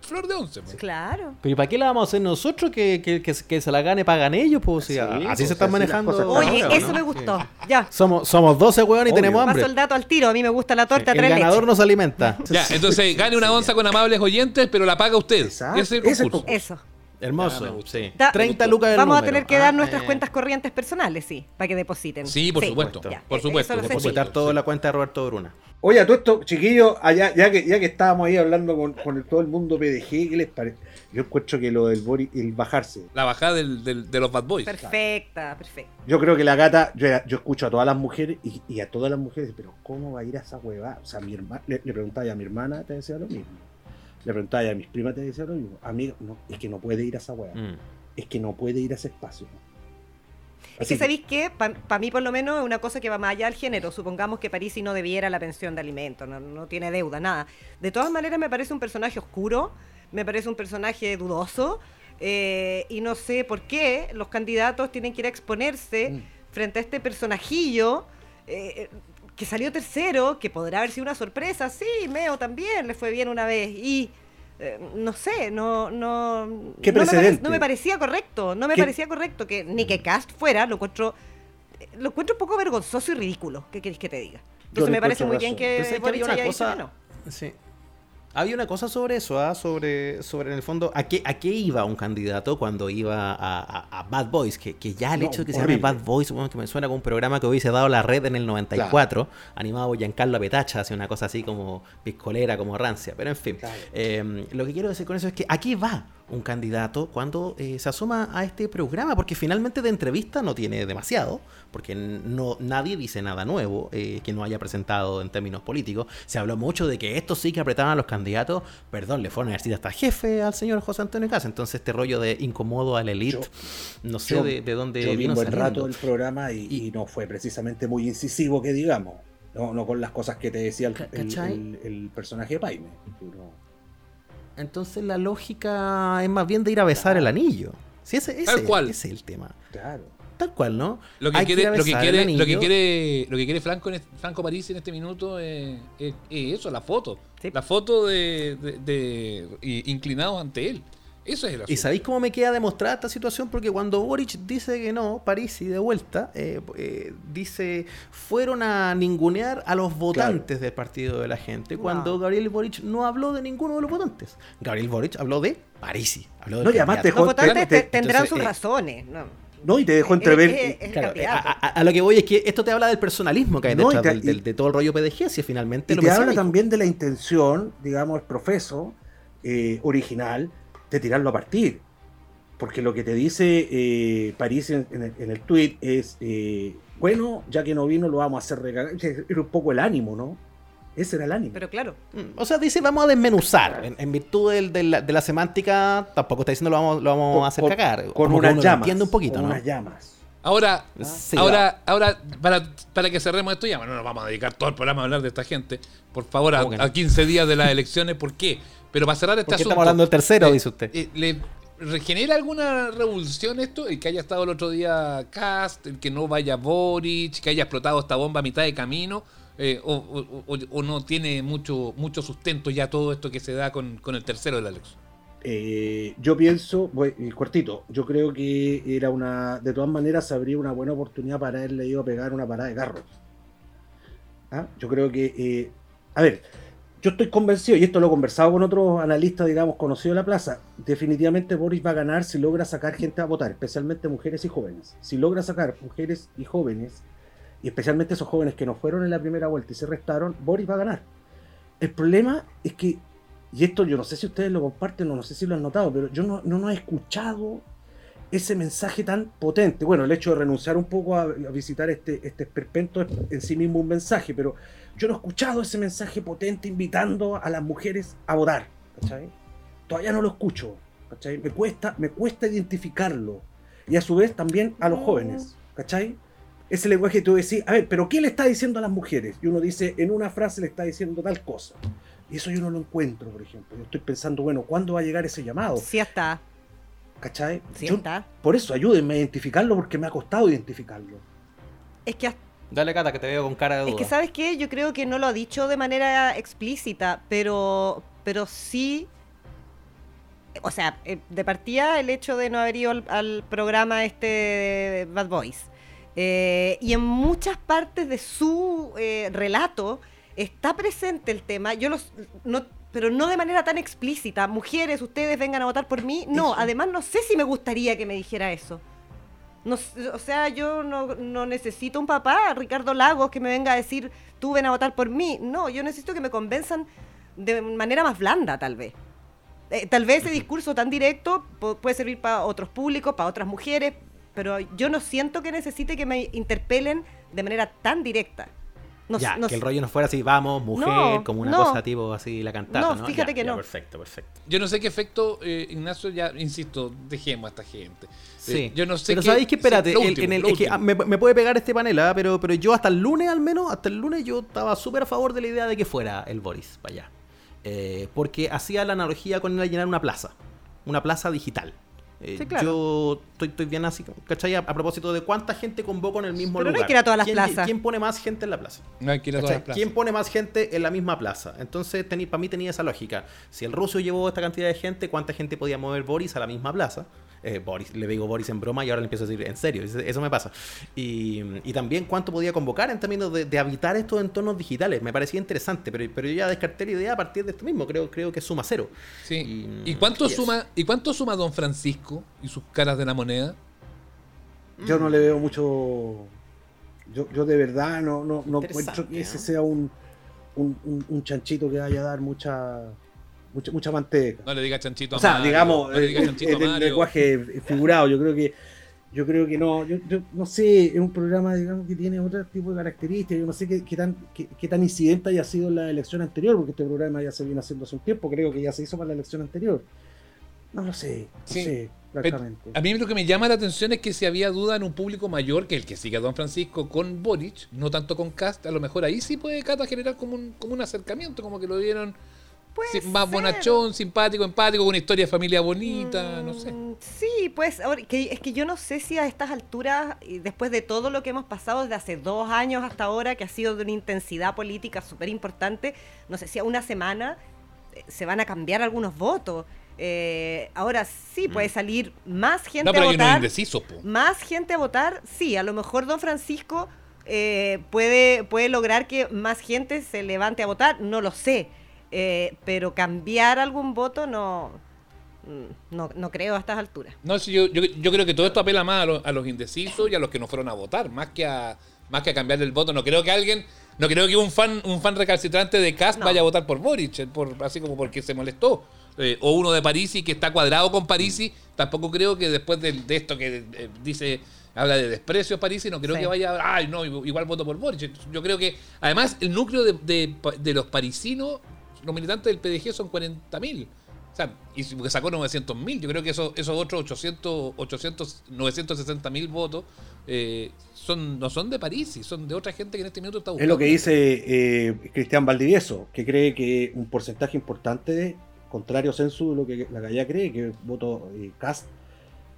flor de once. pues. Claro. Pero ¿y para qué la vamos a hacer nosotros? Que, que, que, que se la gane pagan ellos, pues. Sí, así pues, se están así manejando. cosas Oye, ahora, eso ¿no? me gustó. Ya. Somos, somos 12 hueones y tenemos hambre. Paso el dato al tiro. A mí me gusta la torta El tres ganador leches. nos alimenta. <laughs> Ya, entonces gane una onza con amables oyentes, pero la paga usted. Exacto, Ese es el el concurso. Eso. Hermoso. Sí. Da- 30 lucas el Vamos a tener que dar Ah, nuestras eh, cuentas corrientes personales, sí, para que depositen. Sí, por supuesto, ya. por Eh, supuesto, por sí. Depositar todo en la cuenta de Roberto Bruna. Oye, a todo esto, chiquillos, allá, ya, que, ya que estábamos ahí hablando con, con el- todo el mundo PDG, ¿qué les parece? Yo encuentro que lo del Boris, el bajarse. La bajada del- del- de los Bad Boys. Perfecta, perfecta. Yo creo que la gata, yo, yo escucho a todas las mujeres y, y a todas las mujeres, pero ¿cómo va a ir a esa hueva? O sea, mi hermana, le, le preguntaba a mi hermana, te decía lo mismo. Le preguntaba a mis primas, te decía lo mismo. Amigo, no, es que no puede ir a esa hueva. Mm. Es que no puede ir a ese espacio. Es que sabéis que, para mí por lo menos, es una cosa que va más allá del género. Supongamos que Parisi no debiera la pensión de alimentos, no, no tiene deuda, nada. De todas maneras, me parece un personaje oscuro, me parece un personaje dudoso, eh, y no sé por qué los candidatos tienen que ir a exponerse Mm. frente a este personajillo. eh, que salió tercero, que podrá haber sido una sorpresa, sí, Meo también le fue bien una vez, y eh, no sé, no, no, ¿Qué no, me pare- precedente? no me parecía correcto, no me ¿Qué- parecía correcto que ni que Cast fuera, lo encuentro, eh, lo encuentro un poco vergonzoso y ridículo, ¿qué queréis que te diga? Entonces me parece muy bien que que una haya dicho cosa- que no. Sí. Había una cosa sobre eso, ¿ah? sobre, sobre en el fondo, ¿a qué, ¿a qué iba un candidato cuando iba a, a- a Bad Boys? Que, que ya el No, hecho de que se llame Bad Boys, bueno, que me suena como un programa que hubiese dado la red en el 94, animado por Giancarlo Petacha, hace una cosa así como piscolera, como rancia. Pero en fin, Claro. eh, lo que quiero decir con eso es que ¿a qué va un candidato cuando eh, se asoma a este programa? Porque finalmente de entrevista no tiene demasiado, porque no, nadie dice nada nuevo eh, que no haya presentado en términos políticos. Se habló mucho de que estos sí que apretaban a los candidatos. Perdón, le fueron a decir hasta jefe al señor José Antonio Casa. Entonces este rollo de incomodo al elite, Yo- no sé yo- de, de dónde Yo vi vino saliendo. rato el programa y, y no fue precisamente muy incisivo que digamos. No, no con las cosas que te decía el, el- el- el personaje de Paime. No. Entonces la lógica es más bien de ir a besar el anillo. Sí, ese, ese, Tal cual. ese es el tema. Claro. Tal cual, ¿no? Lo que, Hay quiere, a lo, que besar el quiere, lo que quiere, lo que quiere Franco, en este- Franco París en este minuto es, es- es eso, la foto. Sí. La foto de, de- de- y- inclinados ante él. Eso es el asunto. ¿Y sabéis cómo me queda demostrada esta situación? Porque cuando Boric dice que no, París y de vuelta, eh, eh, dice, fueron a ningunear a los votantes del partido de la gente, cuando. Gabriel Boric no habló de ninguno de los votantes. Gabriel Boric habló de Parisi, habló del No, y además candidato. Los votantes te- te- tendrán entonces, sus eh, razones. No. No, y te dejó entrever. el Claro, a, candidato. a- a lo que voy es que esto te habla del personalismo que hay No, detrás te- del- del- y- de todo el rollo PDG, si finalmente Y lo te habla también de la intención, digamos, profeso, eh, original, de tirarlo a partir. Porque lo que te dice eh, París en, en el, en el tweet es, eh, bueno, ya que no vino, lo vamos a hacer recagar. Era un poco el ánimo, ¿no? Ese era el ánimo. Pero claro, Mm, O sea, dice vamos a desmenuzar. En, en virtud del- de, la, de la semántica, tampoco está diciendo lo vamos, lo vamos a hacer Con- cagar. Con Como unas llamas. entiende un poquito, con ¿no? unas llamas. Ahora, Sí, ahora, ahora para, para que cerremos esto ya, no nos vamos a dedicar todo el programa a hablar de esta gente. Por favor, a, a 15 días de las elecciones, ¿por qué? Pero para cerrar este Porque asunto. estamos hablando del tercero, eh, dice usted. eh, ¿Le regenera alguna revulsión esto? El que haya estado el otro día Cast, el que no vaya Boric, que haya explotado esta bomba a mitad de camino, eh, o, o- o- o no tiene mucho, mucho sustento ya todo esto que se da con, con el tercero de la elección. Eh, yo pienso, voy, eh, cortito, yo creo que era una, de todas maneras, habría una buena oportunidad para haberle ido a pegar una parada de carros. ¿Ah? Yo creo que, eh, a ver, yo estoy convencido, y esto lo he conversado con otros analistas, digamos, conocidos de la plaza, definitivamente Boris va a ganar si logra sacar gente a votar, especialmente mujeres y jóvenes. Si logra sacar mujeres y jóvenes, y especialmente esos jóvenes que no fueron en la primera vuelta y se restaron, Boris va a ganar. El problema es que y esto yo no sé si ustedes lo comparten o no sé si lo han notado, pero yo no, no, he escuchado ese mensaje tan potente. Bueno, el hecho de renunciar un poco a, a visitar este, este esperpento es en sí mismo un mensaje, pero yo no he escuchado ese mensaje potente invitando a las mujeres a votar. ¿cachai? Todavía no lo escucho. ¿cachai? Me, cuesta, me cuesta identificarlo. Y a su vez también a los jóvenes. ¿cachai? Ese lenguaje que tú decís, a ver, pero ¿qué le está diciendo a las mujeres? Y uno dice, en una frase le está diciendo tal cosa. Y eso yo no lo encuentro, por ejemplo. Yo estoy pensando, bueno, ¿cuándo va a llegar ese llamado? Sí está. ¿Cachai? Sí Yo- está. por eso ayúdenme a identificarlo porque me ha costado identificarlo. Es que hasta Dale, Cata, que te veo con cara de duda. Es que, ¿sabes qué? Yo creo que no lo ha dicho de manera explícita, pero, pero sí. O sea, eh, de partida el hecho de no haber ido al, al programa este de Bad Boys. Eh, y en muchas partes de su eh, relato está presente el tema. Yo los. No, pero no de manera tan explícita. Mujeres, ustedes vengan a votar por mí. No, además no sé si me gustaría que me dijera eso. No, o sea, yo no, no necesito un papá, Ricardo Lagos, que me venga a decir, tú ven a votar por mí. No, yo necesito que me convenzan de manera más blanda, tal vez. Eh, tal vez ese discurso tan directo pu- puede servir para otros públicos, para otras mujeres, pero yo no siento que necesite que me interpelen de manera tan directa. No, ya, no que el rollo no fuera así, vamos, mujer, No, como una no. cosa tipo así la cantata, No, ¿no? fíjate Ya, que ya, no. Perfecto, perfecto. Yo no sé qué efecto, eh, Ignacio, ya insisto, dejemos a esta gente. Sí. Eh, yo no sé pero qué- sabéis que espérate, sí, el- último, en el- lo es que último. ah, me, me puede pegar este panel, ¿ah? pero, pero yo hasta el lunes al menos, hasta el lunes yo estaba súper a favor de la idea de que fuera el Boris para allá. Eh, porque hacía la analogía con llenar una plaza, una plaza digital. Eh, Sí, claro. Yo estoy, estoy bien así, ¿cachai? A, a propósito de cuánta gente convoco en el mismo Pero no hay lugar. que ir a todas las ¿Quién- plazas. ¿Quién pone más gente en la plaza? No hay que ir a todas las plazas. ¿Quién pone más gente en la misma plaza? Entonces, para mí tenía esa lógica. Si el ruso llevó esta cantidad de gente, ¿cuánta gente podía mover Boris a la misma plaza? Eh, Boris, le digo Boris en broma y ahora le empiezo a decir en serio. Eso, me pasa. Y, y también cuánto podía convocar en términos de, de habitar estos entornos digitales. Me parecía interesante, pero, pero yo ya descarté la idea a partir de esto mismo. Creo, creo que suma cero. Sí. Y- ¿Y, cuánto suma ¿Y cuánto suma Don Francisco y sus caras de la moneda? Yo no le veo mucho. Yo, yo de verdad no, no, no encuentro que ese ¿eh? sea un, un, un- un chanchito que vaya a dar mucha mucha, mucha manteca. No le diga chanchito a O sea, Mario, digamos, no le diga eh, chanchito a el lenguaje figurado, yo creo que yo creo que no, yo, yo no sé, es un programa digamos que tiene otro tipo de características, yo no sé qué, qué tan qué, qué tan incidente haya sido la elección anterior, porque este programa ya se viene haciendo hace un tiempo, creo que ya se hizo para la elección anterior. No lo sé, no Sí. sé, francamente. A mí lo que me llama la atención es que si había duda en un público mayor que el que sigue a Don Francisco con Boric, no tanto con Cast, a lo mejor ahí sí puede Cata generar como un, como un acercamiento, como que lo vieron sí, más ser. bonachón, simpático, empático, con una historia de familia bonita, no sé. Mm, Sí, pues ahora, que, es que yo no sé si a estas alturas, después de todo lo que hemos pasado desde hace dos años hasta ahora, que ha sido de una intensidad política súper importante, no sé si a una semana eh, se van a cambiar algunos votos. Eh, ahora sí puede salir más gente Mm. No, pero a votar. indecisos, po. Más gente a votar, sí, a lo mejor don Francisco eh, puede, puede lograr que más gente se levante a votar, no lo sé. Eh, pero cambiar algún voto no, mm, no, no creo a estas alturas. No, sí, yo, yo, yo creo que todo esto apela más a, los- a los indecisos y a los que no fueron a votar, más que a, más que a cambiar el voto. No creo que alguien, no creo que un fan, un fan recalcitrante de Cast No. vaya a votar por Boric, eh, por, así como porque se molestó. Eh, o uno de Parisi que está cuadrado con Parisi, tampoco creo que después de, de esto que eh, dice, habla de desprecio a Parisi, no creo Sí. que vaya, ay no, igual voto por Boric. Yo creo que, además, el núcleo de, de- de los parisinos, los militantes del PDG son 40.000. O sea, y porque sacó 900 mil, yo creo que esos, esos otros 800, 800 960 mil votos eh, son, no son de París, son de otra gente que en este minuto está Es buscando. lo que dice eh, Cristian Valdivieso, que cree que un porcentaje importante, contrario a censo de lo que la Galla cree, que voto eh, Cast,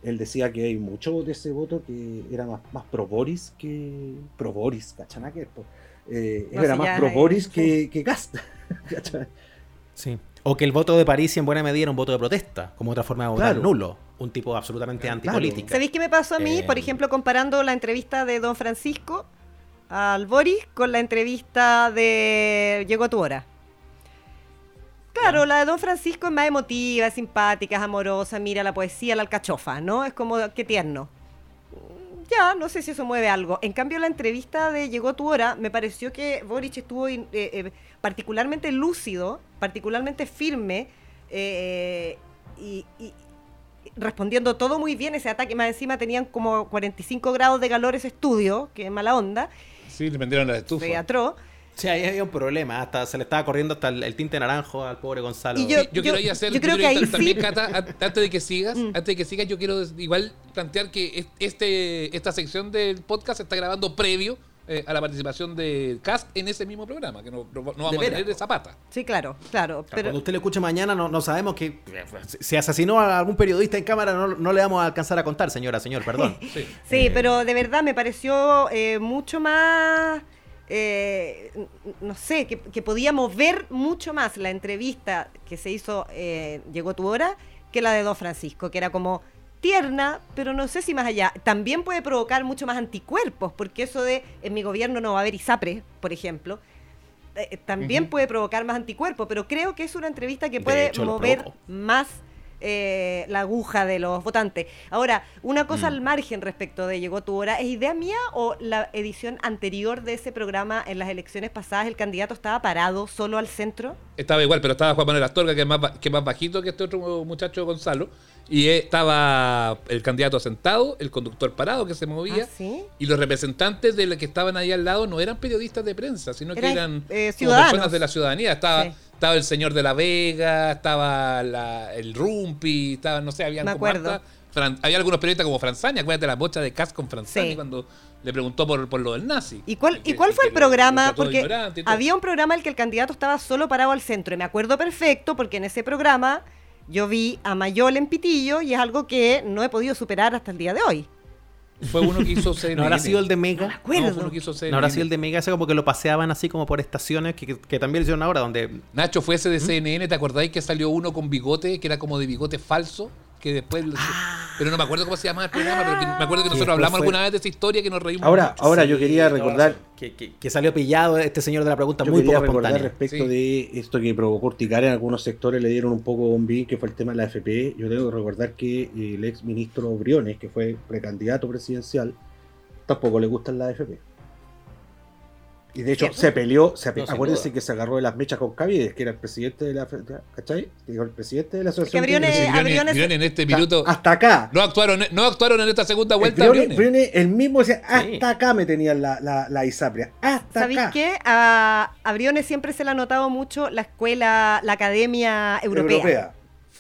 él decía que hay mucho de ese voto que era más, más pro Boris que pro Boris, ¿cachana? Que, eh, No, era más pro Boris que, que Cast. <laughs> Sí. O que el voto de París en buena medida era un voto de protesta, como otra forma de votar Claro. nulo. Un tipo absolutamente antipolítica. ¿Sabéis qué me pasó a mí? Eh, Por ejemplo, comparando la entrevista de Don Francisco al Boris con la entrevista de Llegó a tu hora. Claro, la de Don Francisco es más emotiva, es simpática, es amorosa, mira la poesía, la alcachofa, ¿no? Es como, qué tierno. Ya, no sé si eso mueve algo. En cambio, la entrevista de Llegó tu hora, me pareció que Boric estuvo in- eh, eh, particularmente lúcido, particularmente firme, eh, y, y- respondiendo todo muy bien ese ataque. Más encima tenían como 45 grados de calor ese estudio, que es mala onda, Sí, le prendieron la estufa. fue atroz. Sí, ahí había un problema. Hasta se le estaba corriendo hasta el, el tinte naranjo al pobre Gonzalo. Y yo- Yo, quiero ahí hacer. yo creo quiero que ahí ta- también, sí. Cata, an- antes de que sigas, Mm. antes de que sigas, yo quiero igual plantear que es- este esta sección del podcast se está grabando previo eh, a la participación de Cast en ese mismo programa, que no, no- no vamos a tener po. de zapata. Sí, claro, claro. Pero, Cuando usted lo escuche mañana, no, no sabemos que si asesinó a algún periodista en cámara, no, no le vamos a alcanzar a contar, señora, señor, perdón. <laughs> Sí. Sí, pero de verdad me pareció eh, mucho más, eh, no sé, que, que podíamos ver mucho más la entrevista que se hizo, eh, llegó tu hora, que la de Don Francisco, que era como tierna, pero no sé si más allá. También puede provocar mucho más anticuerpos, porque eso de en mi gobierno no va a haber ISAPRE, por ejemplo, eh, también puede provocar más anticuerpos, pero creo que es una entrevista que De puede hecho, mover más eh, la aguja de los votantes. Ahora, una cosa Mm. al margen respecto de Llegó tu hora, ¿es idea mía o la edición anterior de ese programa en las elecciones pasadas el candidato estaba parado solo al centro? Estaba igual, pero estaba Juan Manuel Astorga, que es más, que es más bajito que este otro muchacho Gonzalo. Y eh, estaba el candidato sentado, el conductor parado que se movía. ¿Ah, sí? Y los representantes de los que estaban ahí al lado no eran periodistas de prensa, sino que Eran, eh, ciudadanos. personas de la ciudadanía. Estaba, Sí. Estaba el señor de la Vega, estaba la- el Rumpi, estaba, no sé, había había algunos periodistas como Franzani, acuérdate la bocha de Cas con Franzani Sí. cuando le preguntó por, por lo del nazi. ¿Y cuál, Que- ¿y cuál fue el programa? Porque había un programa en el que el candidato estaba solo parado al centro. Y me acuerdo perfecto porque en ese programa yo vi a Mayol en Pitillo y es algo que no he podido superar hasta el día de hoy. Fue uno que hizo CNN. <laughs> ¿No habrá sido el de Mega? acuerdo. No, fue uno que hizo CNN. ¿No habrá sido el de Mega? Ese como que lo paseaban así como por estaciones, que, que- que también lo hicieron ahora, donde... Nacho fue ¿Mm? ese de CNN, ¿te acordáis que salió uno con bigote, que era como de bigote falso? Que después. Pero no me acuerdo cómo se llamaba el programa, pero que- me acuerdo que Que nosotros hablamos fue- alguna vez de esa historia que nos reímos. Ahora, mucho. ahora yo quería recordar. Que, que- que salió pillado este señor de la pregunta yo muy quería poco recordar espontánea. respecto Sí. de esto que provocó urticaria en algunos sectores, le dieron un poco bombín, que fue el tema de la FP. Yo tengo que recordar que eh, el ex ministro Briones, que fue precandidato presidencial, tampoco le gustan la FP. Y de hecho ¿Cierto? se peleó, se pe- No, acuérdense que se agarró de las mechas con Cavides, que era el presidente de la ¿cachai? Digo, el presidente de la asociación. de- Briones- Sí, Briones- Briones- Briones en este Hasta- minuto. Hasta acá. No actuaron, no actuaron en esta segunda El vuelta. Briones, Briones. Briones, el mismo decía, hasta Sí. acá me tenían la, la, la Isapria. Hasta ¿Sabéis acá. qué? A, a Briones siempre se le ha notado mucho la escuela, la academia europea. Europea.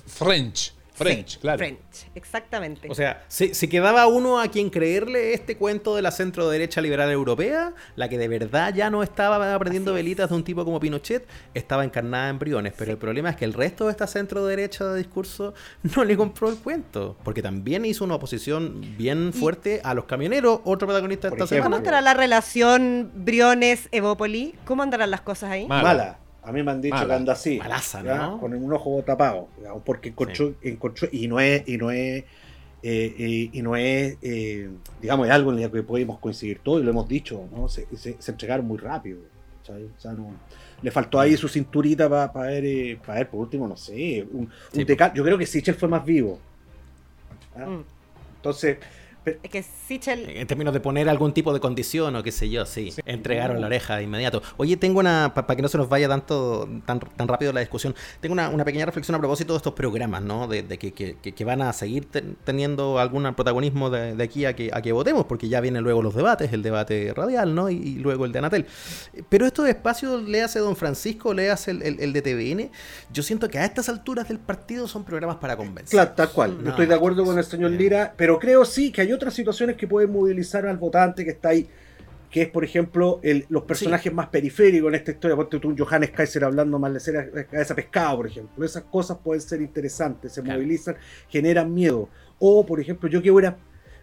French. French, Sí, claro. French, exactamente. O sea, si, si quedaba uno a quien creerle este cuento de la centro derecha liberal europea, la que de verdad ya no estaba aprendiendo Así es. velitas de un tipo como Pinochet, estaba encarnada en Briones. Pero el problema es que el resto de esta centro derecha de discurso <laughs> no le compró el cuento. Porque también hizo una oposición bien Y- fuerte a los camioneros, otro protagonista de esta ejemplo. ¿Cómo semana. estará la relación Briones-Evópoli? ¿Cómo andarán las cosas ahí? Mala. Mala. A mí me han dicho Mala. que anda así. Malaza. Con un ojo tapado. digamos, porque encontró, encontró- y no es, y no es, eh, eh, y no es, eh, digamos, es algo en lo que podemos coincidir todos y lo hemos dicho, ¿no? Se, se- se entregaron muy rápido. ¿sabes? O sea, no- le faltó ahí su cinturita para ver, eh, pa ver, por último, no sé, un, un Sí, Yo creo que Sichel fue más vivo. Mm. Entonces, Es que Sichel... En términos de poner algún tipo de condición o qué sé yo, sí. Entregaron la oreja de inmediato. Oye, tengo una, para que no se nos vaya tanto, tan, tan rápido la discusión, tengo una, una pequeña reflexión a propósito de estos programas, ¿no? De, de que, que- que- van a seguir ten- teniendo algún protagonismo de, de aquí a que, a que votemos, porque ya vienen luego los debates, el debate radial, ¿no? Y, y luego el de Anatel. Pero estos espacios, le hace Don Francisco, le hace el, el- el de TVN, yo siento que a estas alturas del partido son programas para convencer. Claro, tal cual. Yo No, estoy de acuerdo con el señor. Lira, pero creo sí que hay otras situaciones que pueden movilizar al votante que está ahí, que es, por ejemplo, el- los personajes más periféricos en esta historia. Ponte tú un Johannes Kaiser hablando mal de ser cabeza pescado, por ejemplo. Esas cosas pueden ser interesantes, se Claro. movilizan, generan miedo. O, por ejemplo, yo que hubiera.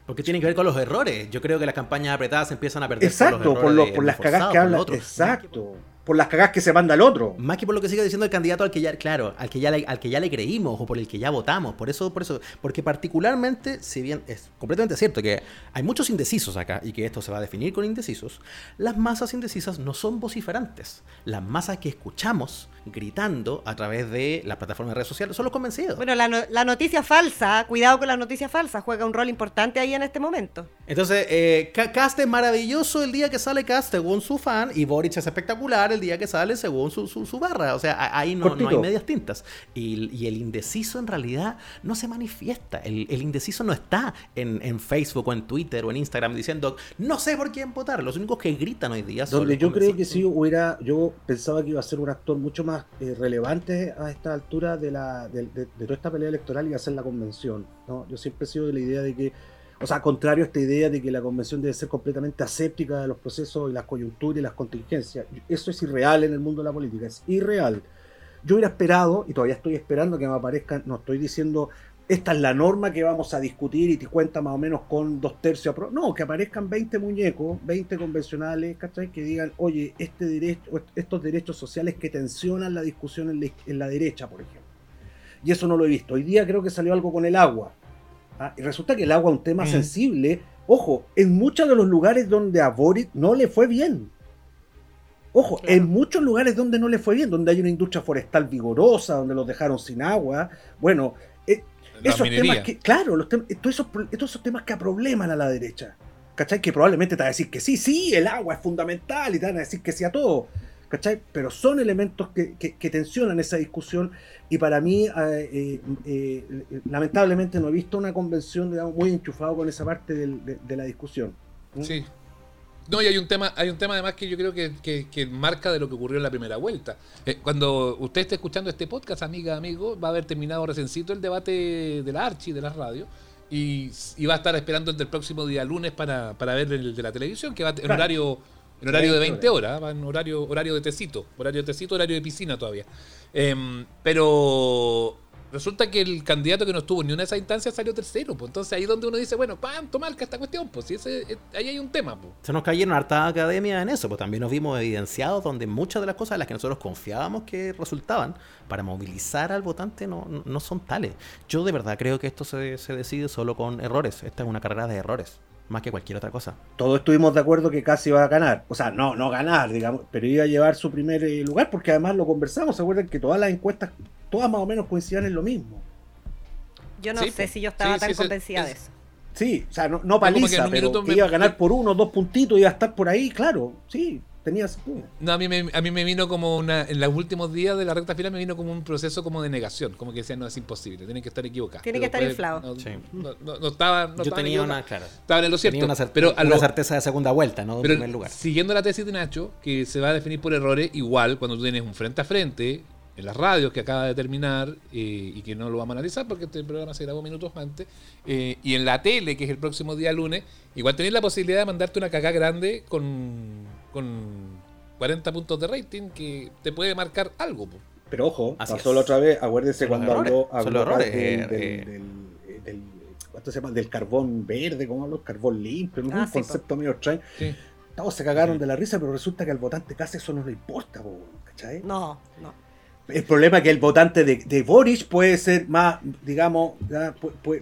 Porque tienen que ver con los errores. Yo creo que las campañas apretadas empiezan a perder Exacto, por, por, los por de- las cagadas que por hablan. Exacto. Por las cagadas que se manda el otro. Más que por lo que sigue diciendo el candidato al que ya, claro, al que ya le, al que ya le creímos o por el que ya votamos. Por eso, por eso, porque particularmente, si bien es completamente cierto que hay muchos indecisos acá y que esto se va a definir con indecisos, las masas indecisas no son vociferantes. Las masas que escuchamos gritando a través de las plataformas de redes sociales son los convencidos. Bueno, la, no- la noticia falsa, cuidado con la noticia falsa, juega un rol importante ahí en este momento. Entonces, eh, Ca- Cast es maravilloso el día que sale Cast según su fan y Boric es espectacular el día que sale según su, su, su barra. O sea, ahí no, no hay medias tintas. Y, y el indeciso en realidad no se manifiesta. El, el indeciso no está en, en Facebook o en Twitter o en Instagram diciendo no sé por quién votar. Los únicos que gritan hoy día son Donde yo creo que sí hubiera, yo pensaba que iba a ser un actor mucho más eh, relevante a esta altura de, la, de, de- de toda esta pelea electoral y a ser la convención. ¿no? Yo siempre he sido de la idea de que, o sea, contrario a esta idea de que la convención debe ser completamente aséptica de los procesos y las coyunturas y las contingencias. Eso es irreal en el mundo de la política, es irreal. Yo hubiera esperado, y todavía estoy esperando que me aparezcan, no estoy diciendo, esta es la norma que vamos a discutir y te cuenta más o menos con dos tercios. apro-". No, que aparezcan 20 muñecos, 20 convencionales, ¿cachai? Que digan, oye, este derecho, estos derechos sociales que tensionan la discusión en la derecha, por ejemplo. Y eso no lo he visto. Hoy día creo que salió algo con el agua. ¿Ah? Y resulta que el agua es un tema Mm. sensible. Ojo, en muchos de los lugares donde a Boric no le fue bien. Ojo, Claro. en muchos lugares donde no le fue bien, donde hay una industria forestal vigorosa, donde los dejaron sin agua, bueno, eh, esos minería. temas que, claro, los tem- todos, esos, pro- todos esos temas que probleman a la derecha, ¿cachai? Que probablemente te va a decir que sí, sí, el agua es fundamental y te van a decir que sí a todo, ¿cachai? Pero son elementos que, que- que tensionan esa discusión y para mí, eh, eh, eh, lamentablemente no he visto una convención digamos, muy enchufado con esa parte del- de, de la discusión. ¿Mm? Sí. No, y hay un tema, hay un tema además que yo creo que, que- que marca de lo que ocurrió en la primera vuelta. Eh, cuando usted esté escuchando este podcast, amiga, amigo, va a haber terminado recencito el debate de la Archi, de la radio, y, y va a estar esperando el del próximo día lunes para, para ver el de la televisión, que va en Claro. horario, en horario de 20 20 horas, va en horario, horario de tecito, horario de tecito, horario de piscina todavía. Em, pero resulta que el candidato que no estuvo en ni una de esas instancias salió tercero, pues entonces ahí donde uno dice, bueno, ¿cuánto marca esta cuestión? Pues si ese, eh, ahí hay un tema, pues. Se nos cayeron hartas academias en eso, pues también nos vimos evidenciados donde muchas de las cosas en las que nosotros confiábamos que resultaban para movilizar al votante no, no- no son tales. Yo de verdad creo que esto se, se decide solo con errores. Esta es una carrera de errores, más que cualquier otra cosa. todos estuvimos de acuerdo que casi iba a ganar. O sea, no, no ganar, digamos, pero iba a llevar su primer eh, lugar porque además lo conversamos. ¿Se acuerdan que todas las encuestas, todas más o menos coincidían en lo mismo? Yo no Sí, sé pues. si yo estaba Sí, tan sí, convencida es- de eso. Sí, o sea, no, no paliza, pero que me- iba a ganar por uno, dos puntitos, iba a estar por ahí, claro. Sí, tenía sentido. No, a mí, me, a mí me vino como una. En los últimos días de la recta final me vino como un proceso como de negación. Como que decían, no, es imposible, tienen que estar equivocados. Tiene que estar después, inflado. No, Sí. no, no- no estaba. No Yo tenía una, claro, Estaban en lo cierto. tenía una, cer- pero a una lo- certeza de segunda vuelta, no de pero primer lugar. siguiendo la tesis de Nacho, que se va a definir por errores, igual cuando tú tienes un frente a frente, en las radios que acaba de terminar eh, y que no lo vamos a analizar porque este programa se grabó minutos antes, eh, y en la tele, que es el próximo día lunes, igual tenés la posibilidad de mandarte una cagada grande con, con 40 puntos de rating que te puede marcar algo. po. Pero ojo, Así pasó es. la otra vez, los cuando habló, son habló los errores, del, eh, del, eh. del- del- ¿cuánto se llama? del carbón verde, ¿cómo habló? Carbón limpio, ¿no? Ah, un sí, concepto medio extraño. Sí. Todos se cagaron de la risa, pero resulta que al votante casi eso no le importa, po, ¿cachai? No, no. El problema es que el votante de, de Boris puede ser más, digamos,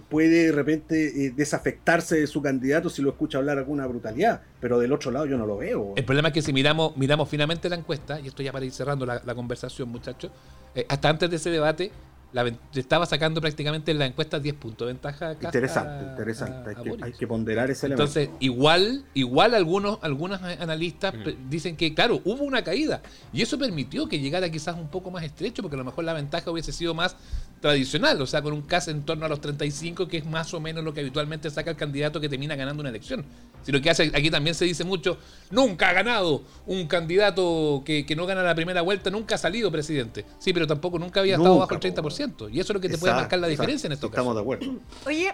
puede de repente eh, desafectarse de su candidato si lo escucha hablar alguna brutalidad, pero del otro lado yo no lo veo. El problema es que si miramos, finamente la encuesta, y esto ya para ir cerrando la, la conversación, muchachos, eh, hasta antes de ese debate, la, estaba sacando prácticamente en la encuesta 10 puntos de ventaja. Interesante, a- interesante. a- hay, que, Boric. hay que ponderar ese elemento. Entonces, igual, igual algunos, algunos analistas Mm. dicen que, claro, hubo una caída. Y eso permitió que llegara quizás un poco más estrecho, porque a lo mejor la ventaja hubiese sido más tradicional, o sea, con un caso en torno a los 35, que es más o menos lo que habitualmente saca el candidato que termina ganando una elección. Si lo que hace, aquí también se dice mucho, nunca ha ganado un candidato que, que no gana la primera vuelta, nunca ha salido presidente. Sí, pero tampoco nunca había estado bajo el po. 30%. Y eso es lo que te puede marcar la diferencia en estos Estamos casos. de acuerdo. <clears throat> Oye,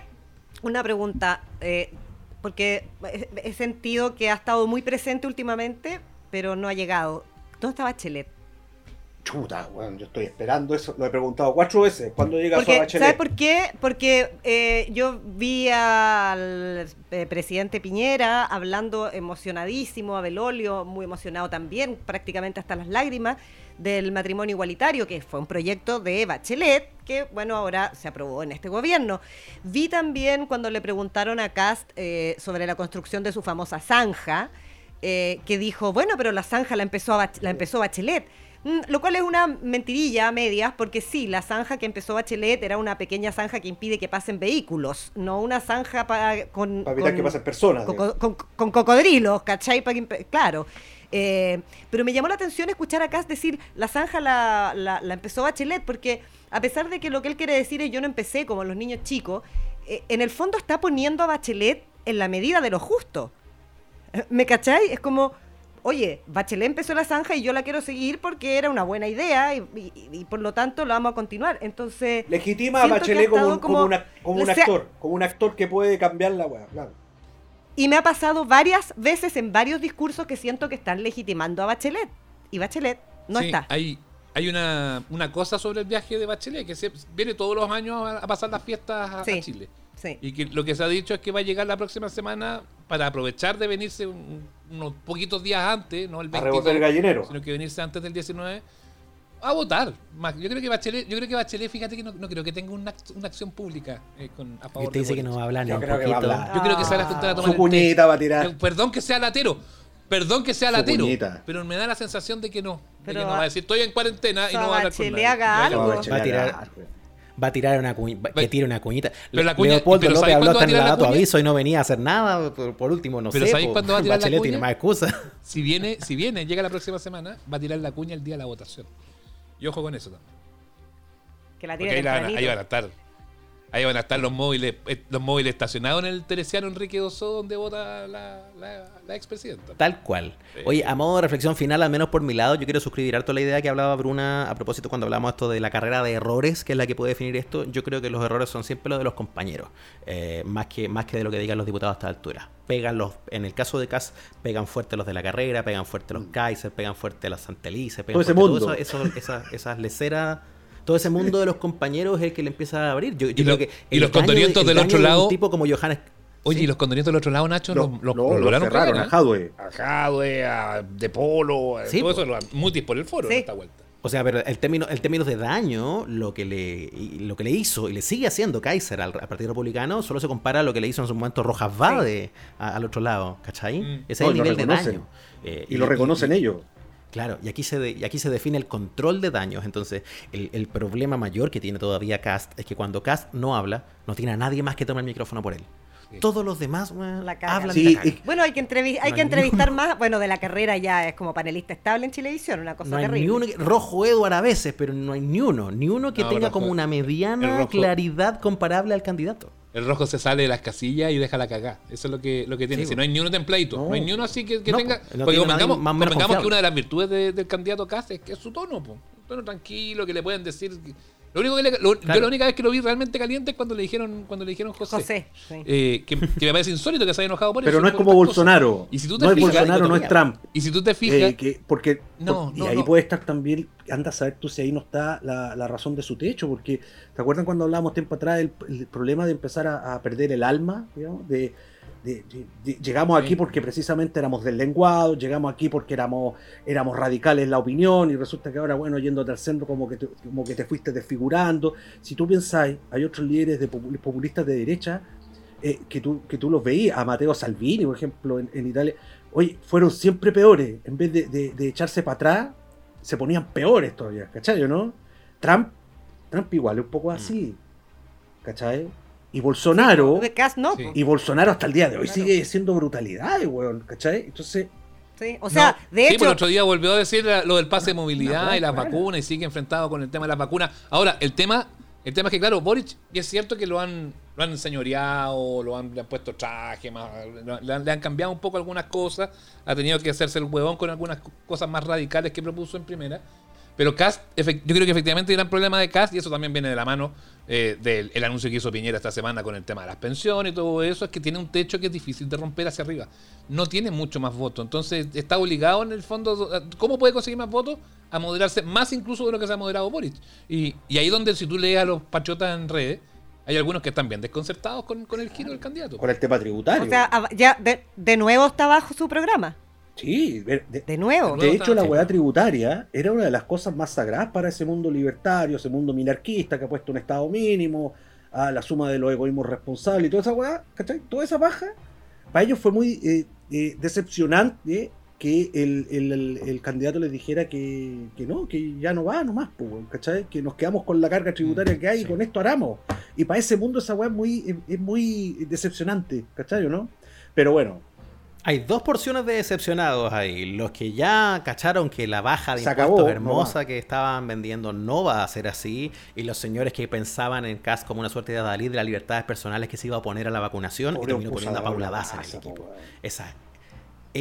una pregunta, eh, porque he, he sentido que ha estado muy presente últimamente, pero no ha llegado. ¿Dónde está Bachelet? Chuta, weón, yo estoy esperando eso. Lo he preguntado cuatro veces. ¿Cuándo llega su Porque, Bachelet? ¿Sabes por qué? Porque eh, yo vi al eh, presidente Piñera hablando emocionadísimo, a Belolio muy emocionado también, prácticamente hasta las lágrimas, del matrimonio igualitario, que fue un proyecto de Bachelet, que bueno, ahora se aprobó en este gobierno. Vi también cuando le preguntaron a Cast eh, sobre la construcción de su famosa zanja, eh, que dijo, bueno, pero la zanja la empezó, a la empezó Bachelet. Mm, Lo cual es una mentirilla a medias, porque sí, la zanja que empezó Bachelet era una pequeña zanja que impide que pasen vehículos, no una zanja pa- con, Para evitar con- que pasen personas. con, con- con cocodrilos, ¿cachai? Que claro. Eh, pero me llamó la atención escuchar a Kass decir la zanja la, la- la empezó Bachelet, porque a pesar de que lo que él quiere decir es yo no empecé como los niños chicos, eh, en el fondo está poniendo a Bachelet en la medida de lo justo. ¿Me cachai? Es como, oye, Bachelet empezó la zanja y yo la quiero seguir porque era una buena idea y, y- y por lo tanto la vamos a continuar. Entonces, Legitima a Bachelet como, un- como como- una- como un o sea- actor. Como un actor que puede cambiar la weá. Claro. Y me ha pasado varias veces en varios discursos que siento que están legitimando a Bachelet. Y Bachelet no Sí, está. Hay, hay una, una cosa sobre el viaje de Bachelet, que se, viene todos los años a, a pasar las fiestas a, a Sí. Chile. Sí. Y que lo que se ha dicho es que va a llegar la próxima semana para aprovechar de venirse un- unos poquitos días antes, no el A 22, rebotar el gallinero. sino que venirse antes del 19 a votar. Más, Yo creo que Bachelet, yo creo que Bachelet, fíjate que no, no creo que tenga una, una acción pública eh, con, a Y favor usted dice de que no va a hablar ni Yo un creo que va a poquito. hablar. Yo creo que se va a juntar a tomar Su cuñita va a tirar. Perdón que sea latero. Perdón que sea Su latero. cuñita. Pero me da la sensación de que no. De que no va- a decir, estoy en cuarentena y no va a hablar con Bachelet nadie. haga algo. Va a tirar-. Va a tirar una cuñita, que tire una cuñita. Pero la cuña- Leopoldo pero López ¿sabéis habló hasta en dato cuña? aviso y no venía a hacer nada. Por, por último, no Pero sé. ¿sabéis cuándo va a tirar la Bachelet cuña? tiene más excusa. <laughs> Si viene, si viene, llega la próxima semana, va a tirar la cuña el día de la votación. Y ojo con eso también. Que la tire ahí, la van a- ahí van a estar. Ahí van a estar los móviles, eh, los móviles estacionados en el Teresiano Enrique Oso donde vota la, la, la expresidenta. Tal cual. Sí. Oye, a modo de reflexión final, al menos por mi lado, yo quiero suscribir harto la idea que hablaba Bruna a propósito cuando hablamos esto de la carrera de errores, que es la que puede definir esto. Yo creo que los errores son siempre los de los compañeros, eh, más, que, más que de lo que digan los diputados a esta altura. Pegan los, en el caso de Cas, pegan fuerte los de la carrera, pegan fuerte los Kaiser, pegan fuerte las Santelices, pegan Todo ese fuerte eso- eso- esas, esas leceras. Todo ese mundo de los compañeros es el que le empieza a abrir. Yo, yo Y creo lo- que y los de- condorientos el del otro de un lado- tipo como Johannes Oye, Sí. y los condorientos del otro lado, Nacho, Lo- los, los- lo- los lo lograron cerraron caer, a ¿eh? Jadwe. A Jadwe, a De Polo, a Sí, todo po. eso, mutis por el foro Sí. en esta vuelta. O sea, pero el término, el término de daño, lo que le y lo que le hizo y le sigue haciendo Kaiser al, al Partido Republicano, solo se compara a lo que le hizo en su momento Rojas Vade a- al otro lado, ¿cachai? Mm. Ese No, es el nivel de daño. Eh, Y lo reconocen ellos. Claro, y aquí se de- y aquí se define el control de daños. Entonces, el, el problema mayor que tiene todavía Cast es que cuando Cast no habla, no tiene a nadie más que tome el micrófono por él. Todos los demás La hablan Sí, la y- Bueno, hay que, entrevi- hay No que hay entrevistar más. Bueno, de la carrera ya es como panelista estable en Chilevisión, una cosa No hay ni terrible. uno, que- rojo Edward a veces, pero no hay ni uno, ni uno que No, tenga rojo- como una mediana rojo- claridad comparable al candidato. El rojo se sale de las casillas y deja la cagá. Eso es lo que, lo que tiene. Sí, si no hay ni uno templadito, no, No. hay ni uno así que, que No, tenga. No porque convengamos, más convengamos que una de las virtudes de- del candidato Cast es que es su tono, po. un tono tranquilo, que le pueden decir. Lo único que le- lo- Claro. Yo la única vez que lo vi realmente caliente es cuando le dijeron, cuando le dijeron José. José. sí. Eh, que, que me parece insólito que se haya enojado por eso. Pero no es como. Bolsonaro. Y si tú te no es Bolsonaro, no es Trump. Y si tú te fijas, Eh, que- porque No, por- y ahí no. puede estar también, anda a saber tú si ahí no está la, la razón de su techo, porque ¿te acuerdan cuando hablábamos tiempo atrás del el problema de empezar a, a perder el alma? digamos? De, de- de- de- llegamos aquí porque precisamente éramos del lenguado, llegamos aquí porque éramos, éramos radicales en la opinión y resulta que ahora, bueno, yéndote al centro como que te, como que te fuiste desfigurando. Si tú pensáis, hay otros líderes de popul- populistas de derecha eh, que, tú, que tú los veías, a Matteo Salvini, por ejemplo, en, en Italia, oye, fueron siempre peores. En vez de, de- de echarse para atrás, se ponían peores todavía, ¿cachai? ¿no? Trump, Trump igual es un poco así, ¿cachai? Y Bolsonaro, no. Sí. y Bolsonaro hasta el día de hoy Claro. sigue siendo brutalidades, weón, ¿cachai? Entonces, Sí, O sea, No. de Sí, hecho, pero el otro día volvió a decir lo del pase de movilidad y las vacunas y sigue enfrentado con el tema de las vacunas. Ahora, el tema, el tema es que, claro, Boric, y es cierto que lo han, lo han enseñoreado, lo han, le han puesto traje, más, le, han, le han cambiado un poco algunas cosas, ha tenido que hacerse el huevón con algunas co- cosas más radicales que propuso en primera. Pero Cast, efect- yo creo que efectivamente el gran problema de Cast, y eso también viene de la mano eh, del el anuncio que hizo Piñera esta semana con el tema de las pensiones y todo eso, es que tiene un techo que es difícil de romper hacia arriba. No tiene mucho más votos. Entonces está obligado en el fondo. ¿Cómo puede conseguir más votos? A moderarse más incluso de lo que se ha moderado Boric. Y, y ahí donde si tú lees a los patriotas en redes, hay algunos que están bien desconcertados con, con el giro del candidato. Con el tema tributario. O sea, ya de, de nuevo está bajo su programa. Sí, de, de- De nuevo. de hecho la weá tributaria era una de las cosas más sagradas para ese mundo libertario, ese mundo minarquista que ha puesto un estado mínimo, a la suma de los egoísmos responsables y toda esa weá, ¿cachai? Toda esa baja, para ellos fue muy eh, eh, decepcionante que el, el- el- el candidato les dijera que, que no, que ya no va nomás, pues, ¿cachai? Que nos quedamos con la carga tributaria que hay y con esto haramos. Y para ese mundo esa weá es muy, es, es muy decepcionante, ¿cachai no? Pero bueno, Hay dos porciones de decepcionados ahí. Los que ya cacharon que la baja de Se impuestos acabó, hermosa que estaban vendiendo no va a ser así. Y los señores que pensaban en CAS como una suerte de Dalí de las libertades personales que se iba a oponer a la vacunación y terminó poniendo a Paula Daza en el equipo. Esa,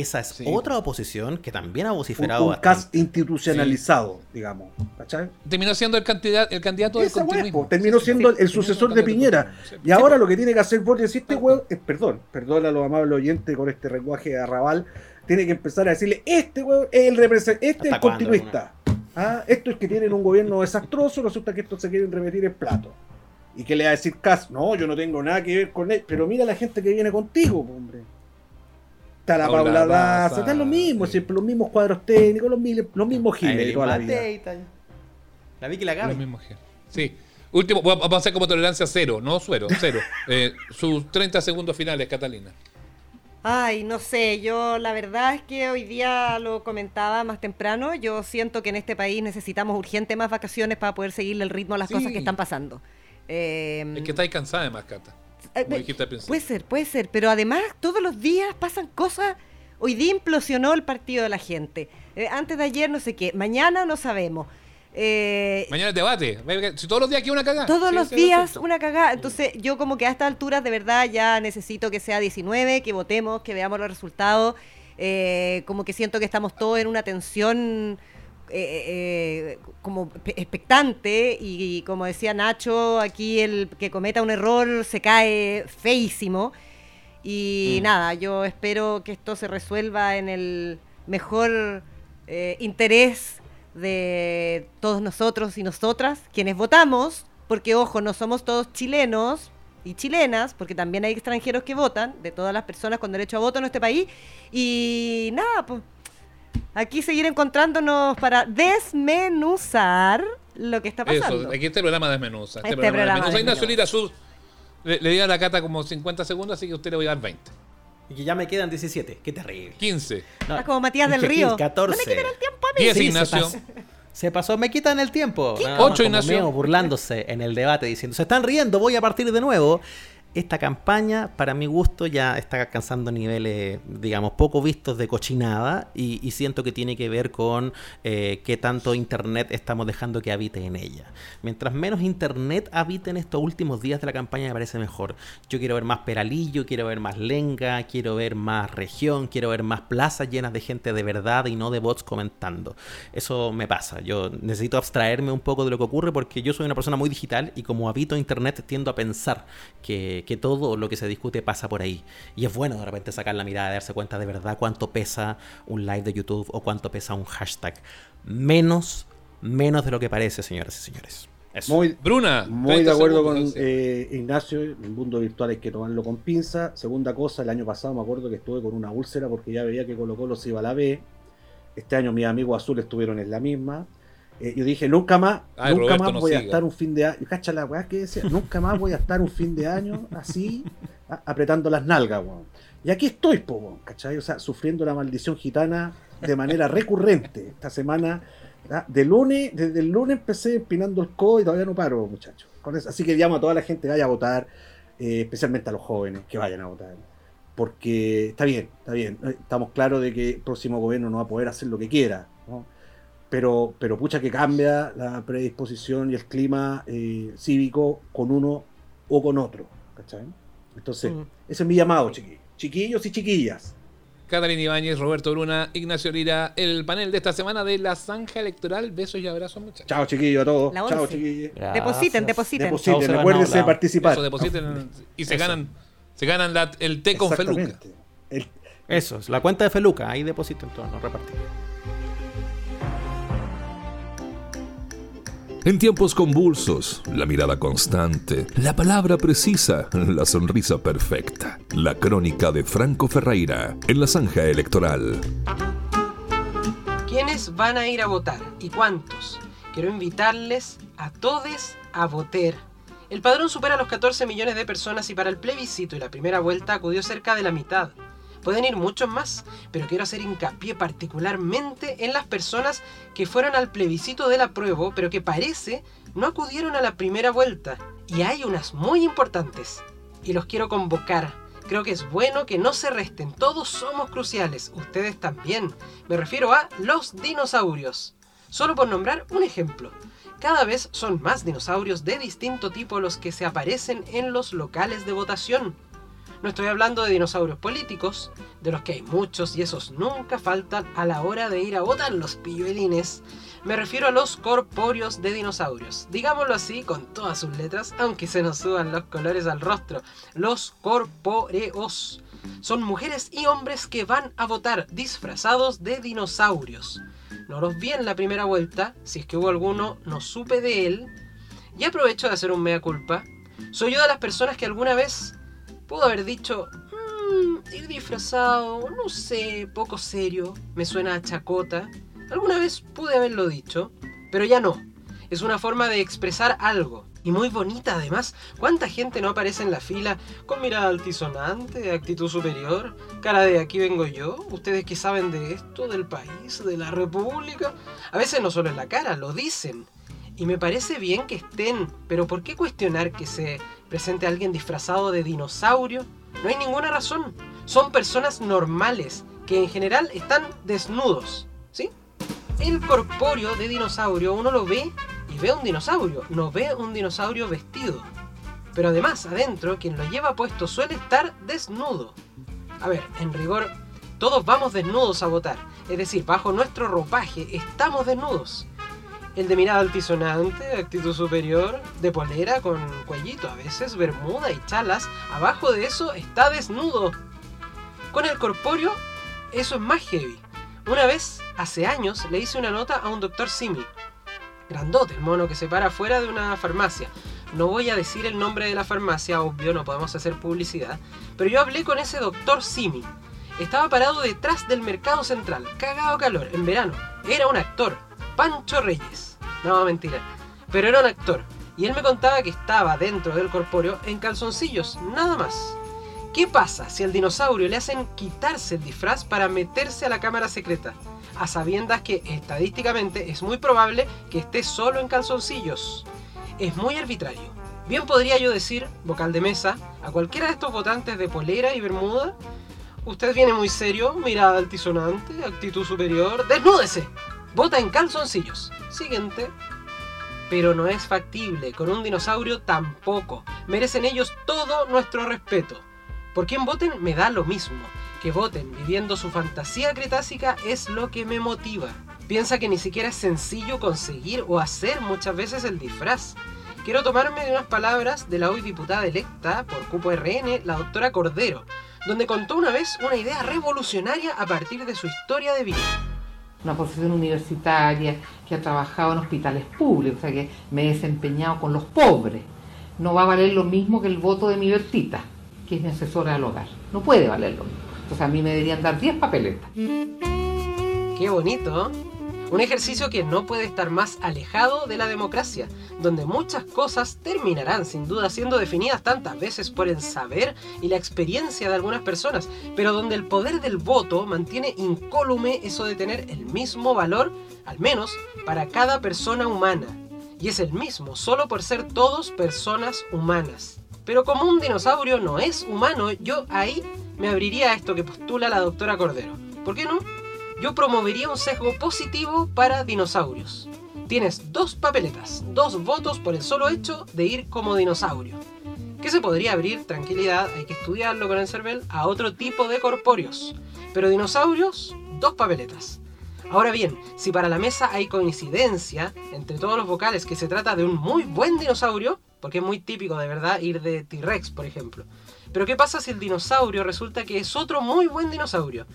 esa es Sí. otra oposición que también ha un, vociferado un bastante. cast institucionalizado, digamos. ¿Cachai? Terminó siendo el candidato, el candidato del continuismo. terminó siendo el sucesor de Piñera. Y ahora lo que tiene que hacer Boris es decir, este weón, eh, perdón, perdón a los amables oyentes con este lenguaje de arrabal, tiene que empezar a decirle, este weón es el representante, este es el ¿Hasta cuándo, continuista. Ah, esto es que tienen un gobierno desastroso, resulta que estos se quieren repetir en plato. Y que le va a decir Cas, no, yo no tengo nada que ver con él, pero mira la gente que viene contigo, hombre. Está la Paula Paula Daza, están los mismos, sí. siempre los mismos cuadros técnicos, los, mil- los mismos giles toda la vida. Tal. La Vicky la Lo Gaby. mismo que- Sí. Último, vamos a hacer como tolerancia cero, no suero, cero. <laughs> Eh, sus 30 segundos finales, Catalina. Ay, no sé, yo la verdad es que hoy día lo comentaba más temprano, yo siento que en este país necesitamos urgente más vacaciones para poder seguirle el ritmo a las Sí. cosas que están pasando. Eh, Es que estáis cansada además, Cata. Eh, puede ser, puede ser, pero además todos los días pasan cosas. Hoy día implosionó el partido de la gente. Eh, antes de ayer no sé qué, mañana no sabemos. Eh, Mañana el debate. Si todos los días aquí una cagada. todos Sí, los días una cagada. Entonces, yo como que a estas alturas de verdad ya necesito que sea 19, que votemos, que veamos los resultados. Eh, como que siento que estamos todos en una tensión eh, eh, como pe- expectante y, como decía Nacho, aquí el que cometa un error se cae feísimo. Y Mm. nada, yo espero que esto se resuelva en el mejor eh, interés de todos nosotros y nosotras, quienes votamos, porque ojo, no somos todos chilenos y chilenas, porque también hay extranjeros que votan, de todas las personas con derecho a voto en este país. Y nada, pues aquí seguir encontrándonos para desmenuzar lo que está pasando. Eso, aquí este programa desmenuza. Este, Este programa programa desmenuza. Ignacio. Lira, su, le, le di a la Cata como 50 segundos, así que a usted le voy a dar 20. Y que ya me quedan 17. Qué terrible. 15. No, Ah, como Matías del Río. 14. No me quiten el tiempo a mí. 10, Sí, se Ignacio. pasó. Se pasó, me quitan el tiempo. No, Ocho, como Ignacio. meo burlándose en el debate diciendo, se están riendo, voy a partir de nuevo. Esta campaña, para mi gusto, ya está alcanzando niveles, digamos, poco vistos de cochinada y, siento que tiene que ver con eh, qué tanto Internet estamos dejando que habite en ella. Mientras menos Internet habite en estos últimos días de la campaña, me parece mejor. Yo quiero ver más peralillo, quiero ver más lenga, quiero ver más región, quiero ver más plazas llenas de gente de verdad y no de bots comentando. Eso me pasa. Yo necesito abstraerme un poco de lo que ocurre porque yo soy una persona muy digital y como habito Internet tiendo a pensar que, que todo lo que se discute pasa por ahí. Y es bueno de repente sacar la mirada y darse cuenta de verdad cuánto pesa un live de YouTube o cuánto pesa un hashtag. Menos, menos de lo que parece, señoras y señores. Eso. Muy, Bruna. Muy 30 de acuerdo con eh, Ignacio, el mundo virtual hay que tomarlo con pinza. Segunda cosa, el año pasado me acuerdo que estuve con una úlcera porque ya veía que Colo Colo se iba a la B. Este año mis amigos azules estuvieron en la misma. Eh, yo dije, nunca más, Ay, nunca Roberto, más no voy a estar un fin de año. Cacha la weá que decía, nunca más voy a estar un fin de año así, a- apretando las nalgas, weón. Y aquí estoy, po, weón, ¿cachai? O sea, sufriendo la maldición gitana de manera <laughs> recurrente. Esta semana, ah, de lunes, desde el lunes empecé empinando el codo y todavía no paro, muchachos. Con eso- Así que llamo a toda la gente que vaya a votar, eh, especialmente a los jóvenes que vayan a votar. Porque está bien, está bien. eh, Estamos claros de que el próximo gobierno no va a poder hacer lo que quiera, ¿no? Pero, pero pucha que cambia la predisposición y el clima eh, cívico con uno o con otro. ¿cachai? Entonces, Mm. ese es mi llamado, chiquillos. Chiquillos y chiquillas. Catalina Ibáñez, Roberto Bruna, Ignacio Lira, el panel de esta semana de la zanja electoral. Besos y abrazos, muchachos. Chao, chiquillos, a todos. La Chao, chiquillos. Depositen, depositen. Depositen, de Sebanao, participar. Eso, depositen y se Eso. ganan, se ganan la- el té con feluca. El- Eso, es la cuenta de Feluca, ahí depositen todo, no repartimos. En tiempos convulsos, la mirada constante, la palabra precisa, la sonrisa perfecta. La crónica de Franco Ferreira en la zanja electoral. ¿Quiénes van a ir a votar y cuántos? Quiero invitarles a todos a votar. El padrón supera los 14 millones de personas y para el plebiscito y la primera vuelta acudió cerca de la mitad. Pueden ir muchos más, pero quiero hacer hincapié particularmente en las personas que fueron al plebiscito del apruebo, pero que parece no acudieron a la primera vuelta. Y hay unas muy importantes. Y los quiero convocar. Creo que es bueno que no se resten, todos somos cruciales, ustedes también. Me refiero a los dinosaurios. Solo por nombrar un ejemplo. Cada vez son más dinosaurios de distinto tipo los que se aparecen en los locales de votación. No estoy hablando de dinosaurios políticos, de los que hay muchos y esos nunca faltan a la hora de ir a votar los pilluelines. Me refiero a los corpóreos de dinosaurios. Digámoslo así con todas sus letras, aunque se nos suban los colores al rostro. Los corpóreos. Son mujeres y hombres que van a votar disfrazados de dinosaurios. No los vi en la primera vuelta, si es que hubo alguno, no supe de él. Y aprovecho de hacer un mea culpa. Soy yo de las personas que alguna vez pudo haber dicho, "Mm, ir disfrazado, no sé, poco serio, me suena a chacota. Alguna vez pude haberlo dicho, pero ya no. Es una forma de expresar algo. Y muy bonita además. ¿Cuánta gente no aparece en la fila con mirada altisonante, actitud superior, cara de aquí vengo yo? Ustedes que saben de esto, del país, de la república. A veces no solo en la cara, lo dicen. Y me parece bien que estén, pero ¿por qué cuestionar que se presente alguien disfrazado de dinosaurio? No hay ninguna razón. Son personas normales que en general están desnudos, ¿sí? El corpóreo de dinosaurio uno lo ve y ve un dinosaurio, no ve un dinosaurio vestido. Pero además, adentro, quien lo lleva puesto suele estar desnudo. A ver, en rigor, todos vamos desnudos a votar. Es decir, bajo nuestro ropaje estamos desnudos. El de mirada altisonante, actitud superior, de polera con cuellito, a veces bermuda y chalas, abajo de eso está desnudo. Con el corpóreo, eso es más heavy. Una vez, hace años, le hice una nota a un doctor Simi. Grandote, el mono que se para fuera de una farmacia. No voy a decir el nombre de la farmacia, obvio, no podemos hacer publicidad. Pero yo hablé con ese doctor Simi. Estaba parado detrás del mercado central, cagado calor, en verano. Era un actor, Pancho Reyes. No, mentira. Pero era un actor. Y él me contaba que estaba dentro del corpóreo en calzoncillos, nada más. ¿Qué pasa si al dinosaurio le hacen quitarse el disfraz para meterse a la cámara secreta? A sabiendas que estadísticamente es muy probable que esté solo en calzoncillos. Es muy arbitrario. Bien podría yo decir, vocal de mesa, a cualquiera de estos votantes de polera y bermuda, usted viene muy serio, mirada altisonante, actitud superior, desnúdese. Vota en calzoncillos. Siguiente. Pero no es factible, con un dinosaurio tampoco. Merecen ellos todo nuestro respeto. Por quien voten me da lo mismo. Que voten viviendo su fantasía cretácica es lo que me motiva. Piensa que ni siquiera es sencillo conseguir o hacer muchas veces el disfraz. Quiero tomarme de unas palabras de la hoy diputada electa por Cupo RN, la doctora Cordero, donde contó una vez una idea revolucionaria a partir de su historia de vida. Una profesión universitaria, que ha trabajado en hospitales públicos, o sea que me he desempeñado con los pobres. No va a valer lo mismo que el voto de mi Bertita, que es mi asesora del hogar. No puede valer lo mismo. Entonces a mí me deberían dar 10 papeletas. Qué bonito. Un ejercicio que no puede estar más alejado de la democracia, donde muchas cosas terminarán sin duda siendo definidas tantas veces por el saber y la experiencia de algunas personas, pero donde el poder del voto mantiene incólume eso de tener el mismo valor, al menos para cada persona humana. Y es el mismo, solo por ser todos personas humanas. Pero como un dinosaurio no es humano, yo ahí me abriría a esto que postula la doctora Cordero. ¿Por qué no? Yo promovería un sesgo positivo para dinosaurios. Tienes dos papeletas, dos votos por el solo hecho de ir como dinosaurio. que se podría abrir, tranquilidad, hay que estudiarlo con el CERVEL, a otro tipo de corpóreos. Pero dinosaurios, dos papeletas. Ahora bien, si para la mesa hay coincidencia entre todos los vocales que se trata de un muy buen dinosaurio, porque es muy típico de verdad ir de T-Rex, por ejemplo. Pero ¿qué pasa si el dinosaurio resulta que es otro muy buen dinosaurio?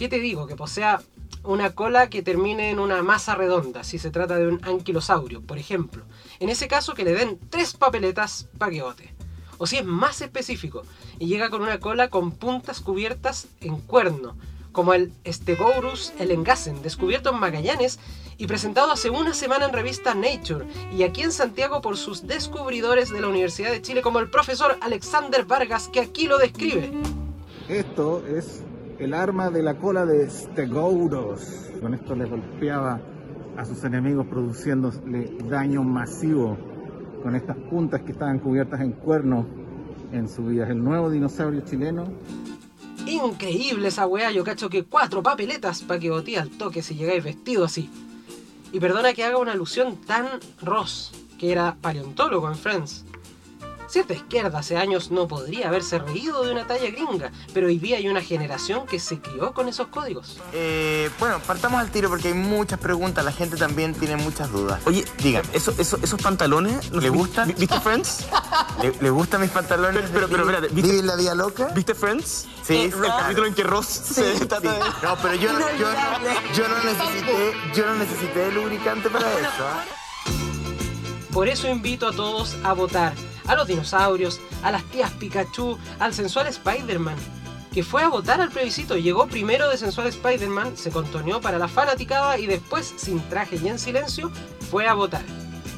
¿Qué te digo? Que posea una cola que termine en una masa redonda, si se trata de un anquilosaurio, por ejemplo. En ese caso que le den tres papeletas para que. O si es más específico y llega con una cola con puntas cubiertas en cuerno, como el Stegosaurus elengasen, descubierto en Magallanes y presentado hace una semana en revista Nature y aquí en Santiago por sus descubridores de la Universidad de Chile como el profesor Alexander Vargas que aquí lo describe. Esto es el arma de la cola de Stegosaurus. Con esto le golpeaba a sus enemigos produciéndole daño masivo con estas puntas que estaban cubiertas en cuernos en su vida. El nuevo dinosaurio chileno Increíble esa weá, yo cacho que cuatro papeletas para que botí al toque si llegáis vestido así. Y perdona que haga una alusión tan Ross, que era paleontólogo en Friends. Cierta izquierda hace años no podría haberse reído de una talla gringa, pero hoy día hay una generación que se crió con esos códigos. Eh, bueno, partamos al tiro porque hay muchas preguntas, la gente también tiene muchas dudas. Oye, digan, ¿eso, eso, ¿esos pantalones le gustan? ¿Viste Friends? ¿Le, le gustan mis pantalones? Pero, pero, espérate, ¿viste la vida loca? ¿Viste Friends? Sí, Eh, el capítulo en que Ross se trata de... No, pero yo, no- yo, <laughs> yo no necesité, yo no necesité lubricante para eso. ¿ah? Por eso invito a todos a votar. A los dinosaurios, a las tías Pikachu, al sensual Spider-Man. Que fue a votar al plebiscito, llegó primero de sensual Spider-Man, se contoneó para la fanaticada y después, sin traje y en silencio, fue a votar.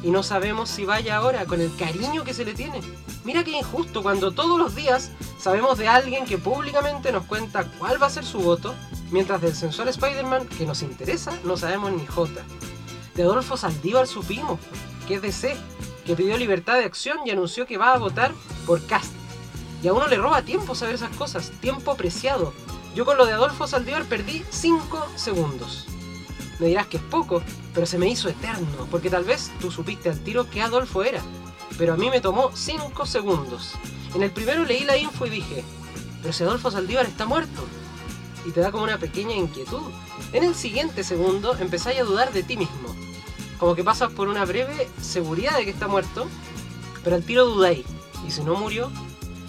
Y no sabemos si vaya ahora con el cariño que se le tiene. Mira qué injusto cuando todos los días sabemos de alguien que públicamente nos cuenta cuál va a ser su voto, mientras del sensual Spider-Man que nos interesa no sabemos ni jota. De Adolfo Saldívar supimos, que es DC, que pidió libertad de acción y anunció que va a votar por Cast. Y a uno le roba tiempo saber esas cosas, tiempo preciado. Yo con lo de Adolfo Saldívar perdí 5 segundos. Me dirás que es poco, pero se me hizo eterno, porque tal vez tú supiste al tiro que Adolfo era. Pero a mí me tomó 5 segundos. En el primero leí la info y dije, pero si Adolfo Saldívar está muerto. Y te da como una pequeña inquietud. En el siguiente segundo empezáis a dudar de ti mismo. Como que pasas por una breve seguridad de que está muerto, pero al tiro dudáis. ¿Y si no murió?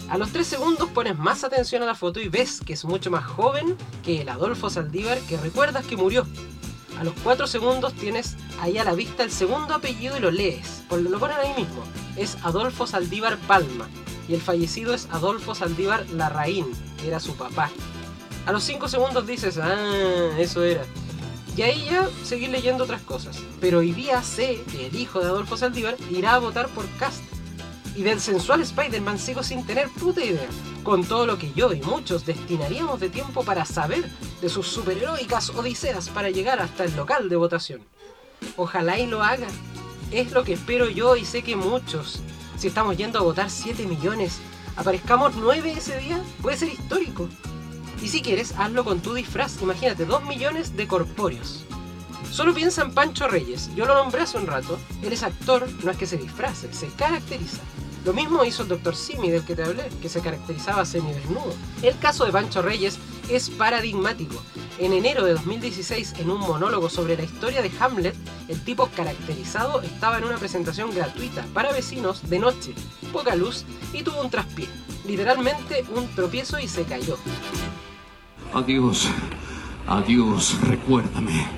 A los 3 segundos pones más atención a la foto y ves que es mucho más joven que el Adolfo Saldívar que recuerdas que murió. A los 4 segundos tienes ahí a la vista el segundo apellido y lo lees. Lo ponen ahí mismo. Es Adolfo Saldívar Palma. Y el fallecido es Adolfo Saldívar Larraín, que era su papá. A los 5 segundos dices, ah, eso era. Y ahí ya seguir leyendo otras cosas. Pero hoy día sé que el hijo de Adolfo Saldívar irá a votar por Cast. Y del sensual Spider-Man sigo sin tener puta idea. Con todo lo que yo y muchos destinaríamos de tiempo para saber de sus superheroicas odiseas para llegar hasta el local de votación. Ojalá y lo haga. Es lo que espero yo y sé que muchos. Si estamos yendo a votar 7 millones, aparezcamos 9 ese día, puede ser histórico. Y si quieres, hazlo con tu disfraz. Imagínate, 2 millones de corpóreos. Solo piensa en Pancho Reyes. Yo lo nombré hace un rato. Él es actor, no es que se disfrace, se caracteriza. Lo mismo hizo el Dr. Simi del que te hablé, que se caracterizaba semidesnudo. El caso de Pancho Reyes es paradigmático. En enero de 2016, en un monólogo sobre la historia de Hamlet, el tipo caracterizado estaba en una presentación gratuita para vecinos de noche, poca luz y tuvo un traspié. Literalmente un tropiezo y se cayó. Adiós, adiós, recuérdame.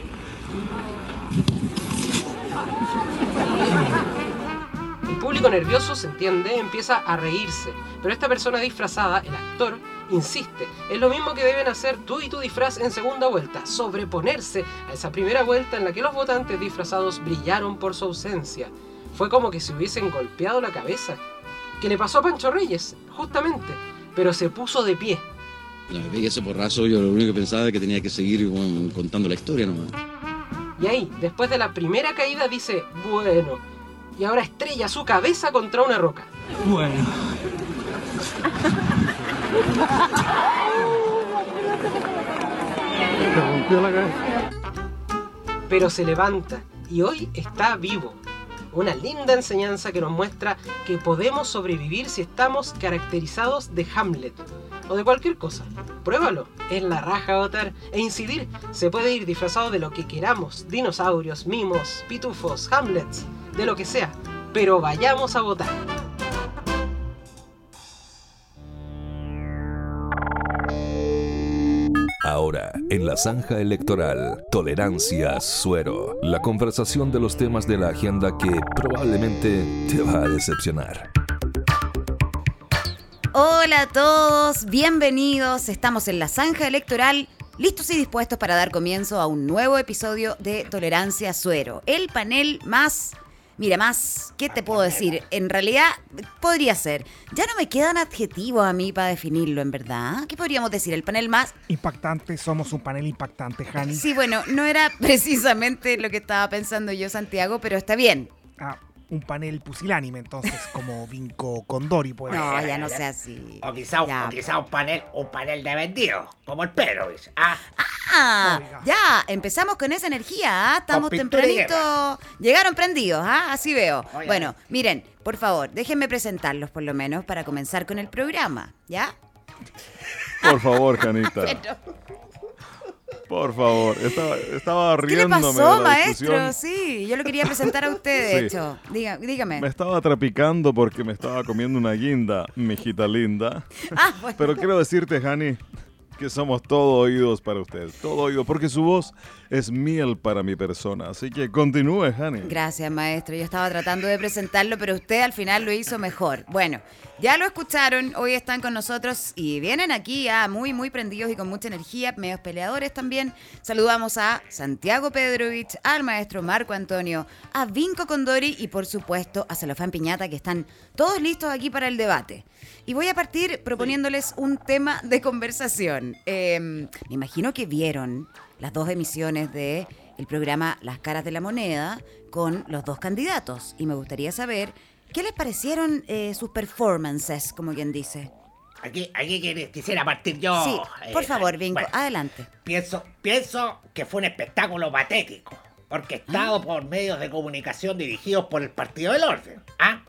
El público nervioso, se entiende, empieza a reírse, pero esta persona disfrazada, el actor, insiste. Es lo mismo que deben hacer tú y tu disfraz en segunda vuelta, sobreponerse a esa primera vuelta en la que los votantes disfrazados brillaron por su ausencia. Fue como que se hubiesen golpeado la cabeza. Que le pasó a Pancho Reyes, justamente, pero se puso de pie. La verdad que ese porrazo yo lo único que pensaba es que tenía que seguir bueno, contando la historia nomás. Y ahí, después de la primera caída, dice, bueno, y ahora estrella su cabeza contra una roca. Bueno. Se rompió la cabeza. Pero se levanta y hoy está vivo. Una linda enseñanza que nos muestra que podemos sobrevivir si estamos caracterizados de Hamlet o de cualquier cosa. Pruébalo, es la raja votar e incidir. Se puede ir disfrazado de lo que queramos, dinosaurios, mimos, pitufos, Hamlets, de lo que sea, pero vayamos a votar. Ahora, en la zanja electoral, tolerancia suero, la conversación de los temas de la agenda que probablemente te va a decepcionar. Hola a todos, bienvenidos. Estamos en la zanja electoral, listos y dispuestos para dar comienzo a un nuevo episodio de Tolerancia Suero, el panel más... Mira, más, ¿qué te puedo decir? En realidad, podría ser. Ya no me quedan adjetivos a mí para definirlo, en verdad. ¿Qué podríamos decir? El panel más... Impactante, somos un panel impactante, Jani. Sí, bueno, no era <laughs> precisamente lo que estaba pensando yo, Santiago, pero está bien. Ah, un panel pusilánime, entonces, como Vinco Condori, pues. No, ya no sea así. O quizá, o quizá un panel, un panel de vendido, como el perro, ¿ves? Ah, Ah, ya, empezamos con esa energía, ¿ah? Estamos tempranito. Llegaron prendidos, ¿ah? Así veo. Bueno, miren, por favor, déjenme presentarlos por lo menos para comenzar con el programa, ¿ya? Por favor, Janita. <laughs> Pero, Por favor. Estaba, estaba ¿Qué le riéndome pasó, de la maestro? Sí, yo lo quería presentar a usted, de Sí. hecho. Diga- dígame. Me estaba trapicando porque me estaba comiendo una guinda, mijita linda. Ah, bueno. Pero quiero decirte, Jani, que somos todo oídos para usted. Todo oído, porque su voz es miel para mi persona. Así que continúe, Jani. Gracias, maestro. Yo estaba tratando de presentarlo, pero usted al final lo hizo mejor. Bueno, ya lo escucharon. Hoy están con nosotros y vienen aquí ah, muy, muy prendidos y con mucha energía, medios peleadores también. Saludamos a Santiago Pedrovich, al maestro Marco Antonio, a Vinco Condori y, por supuesto, a Celofán Piñata, que están todos listos aquí para el debate. Y voy a partir proponiéndoles un tema de conversación. Eh, me imagino que vieron las dos emisiones de el programa Las Caras de la Moneda con los dos candidatos. Y me gustaría saber qué les parecieron eh, sus performances, como quien dice. aquí, aquí quisiera partir yo. sí, por eh, favor, Vinco, bueno, adelante. pienso, pienso que fue un espectáculo patético, orquestado por medios de comunicación dirigidos por el Partido del Orden. ¿ah?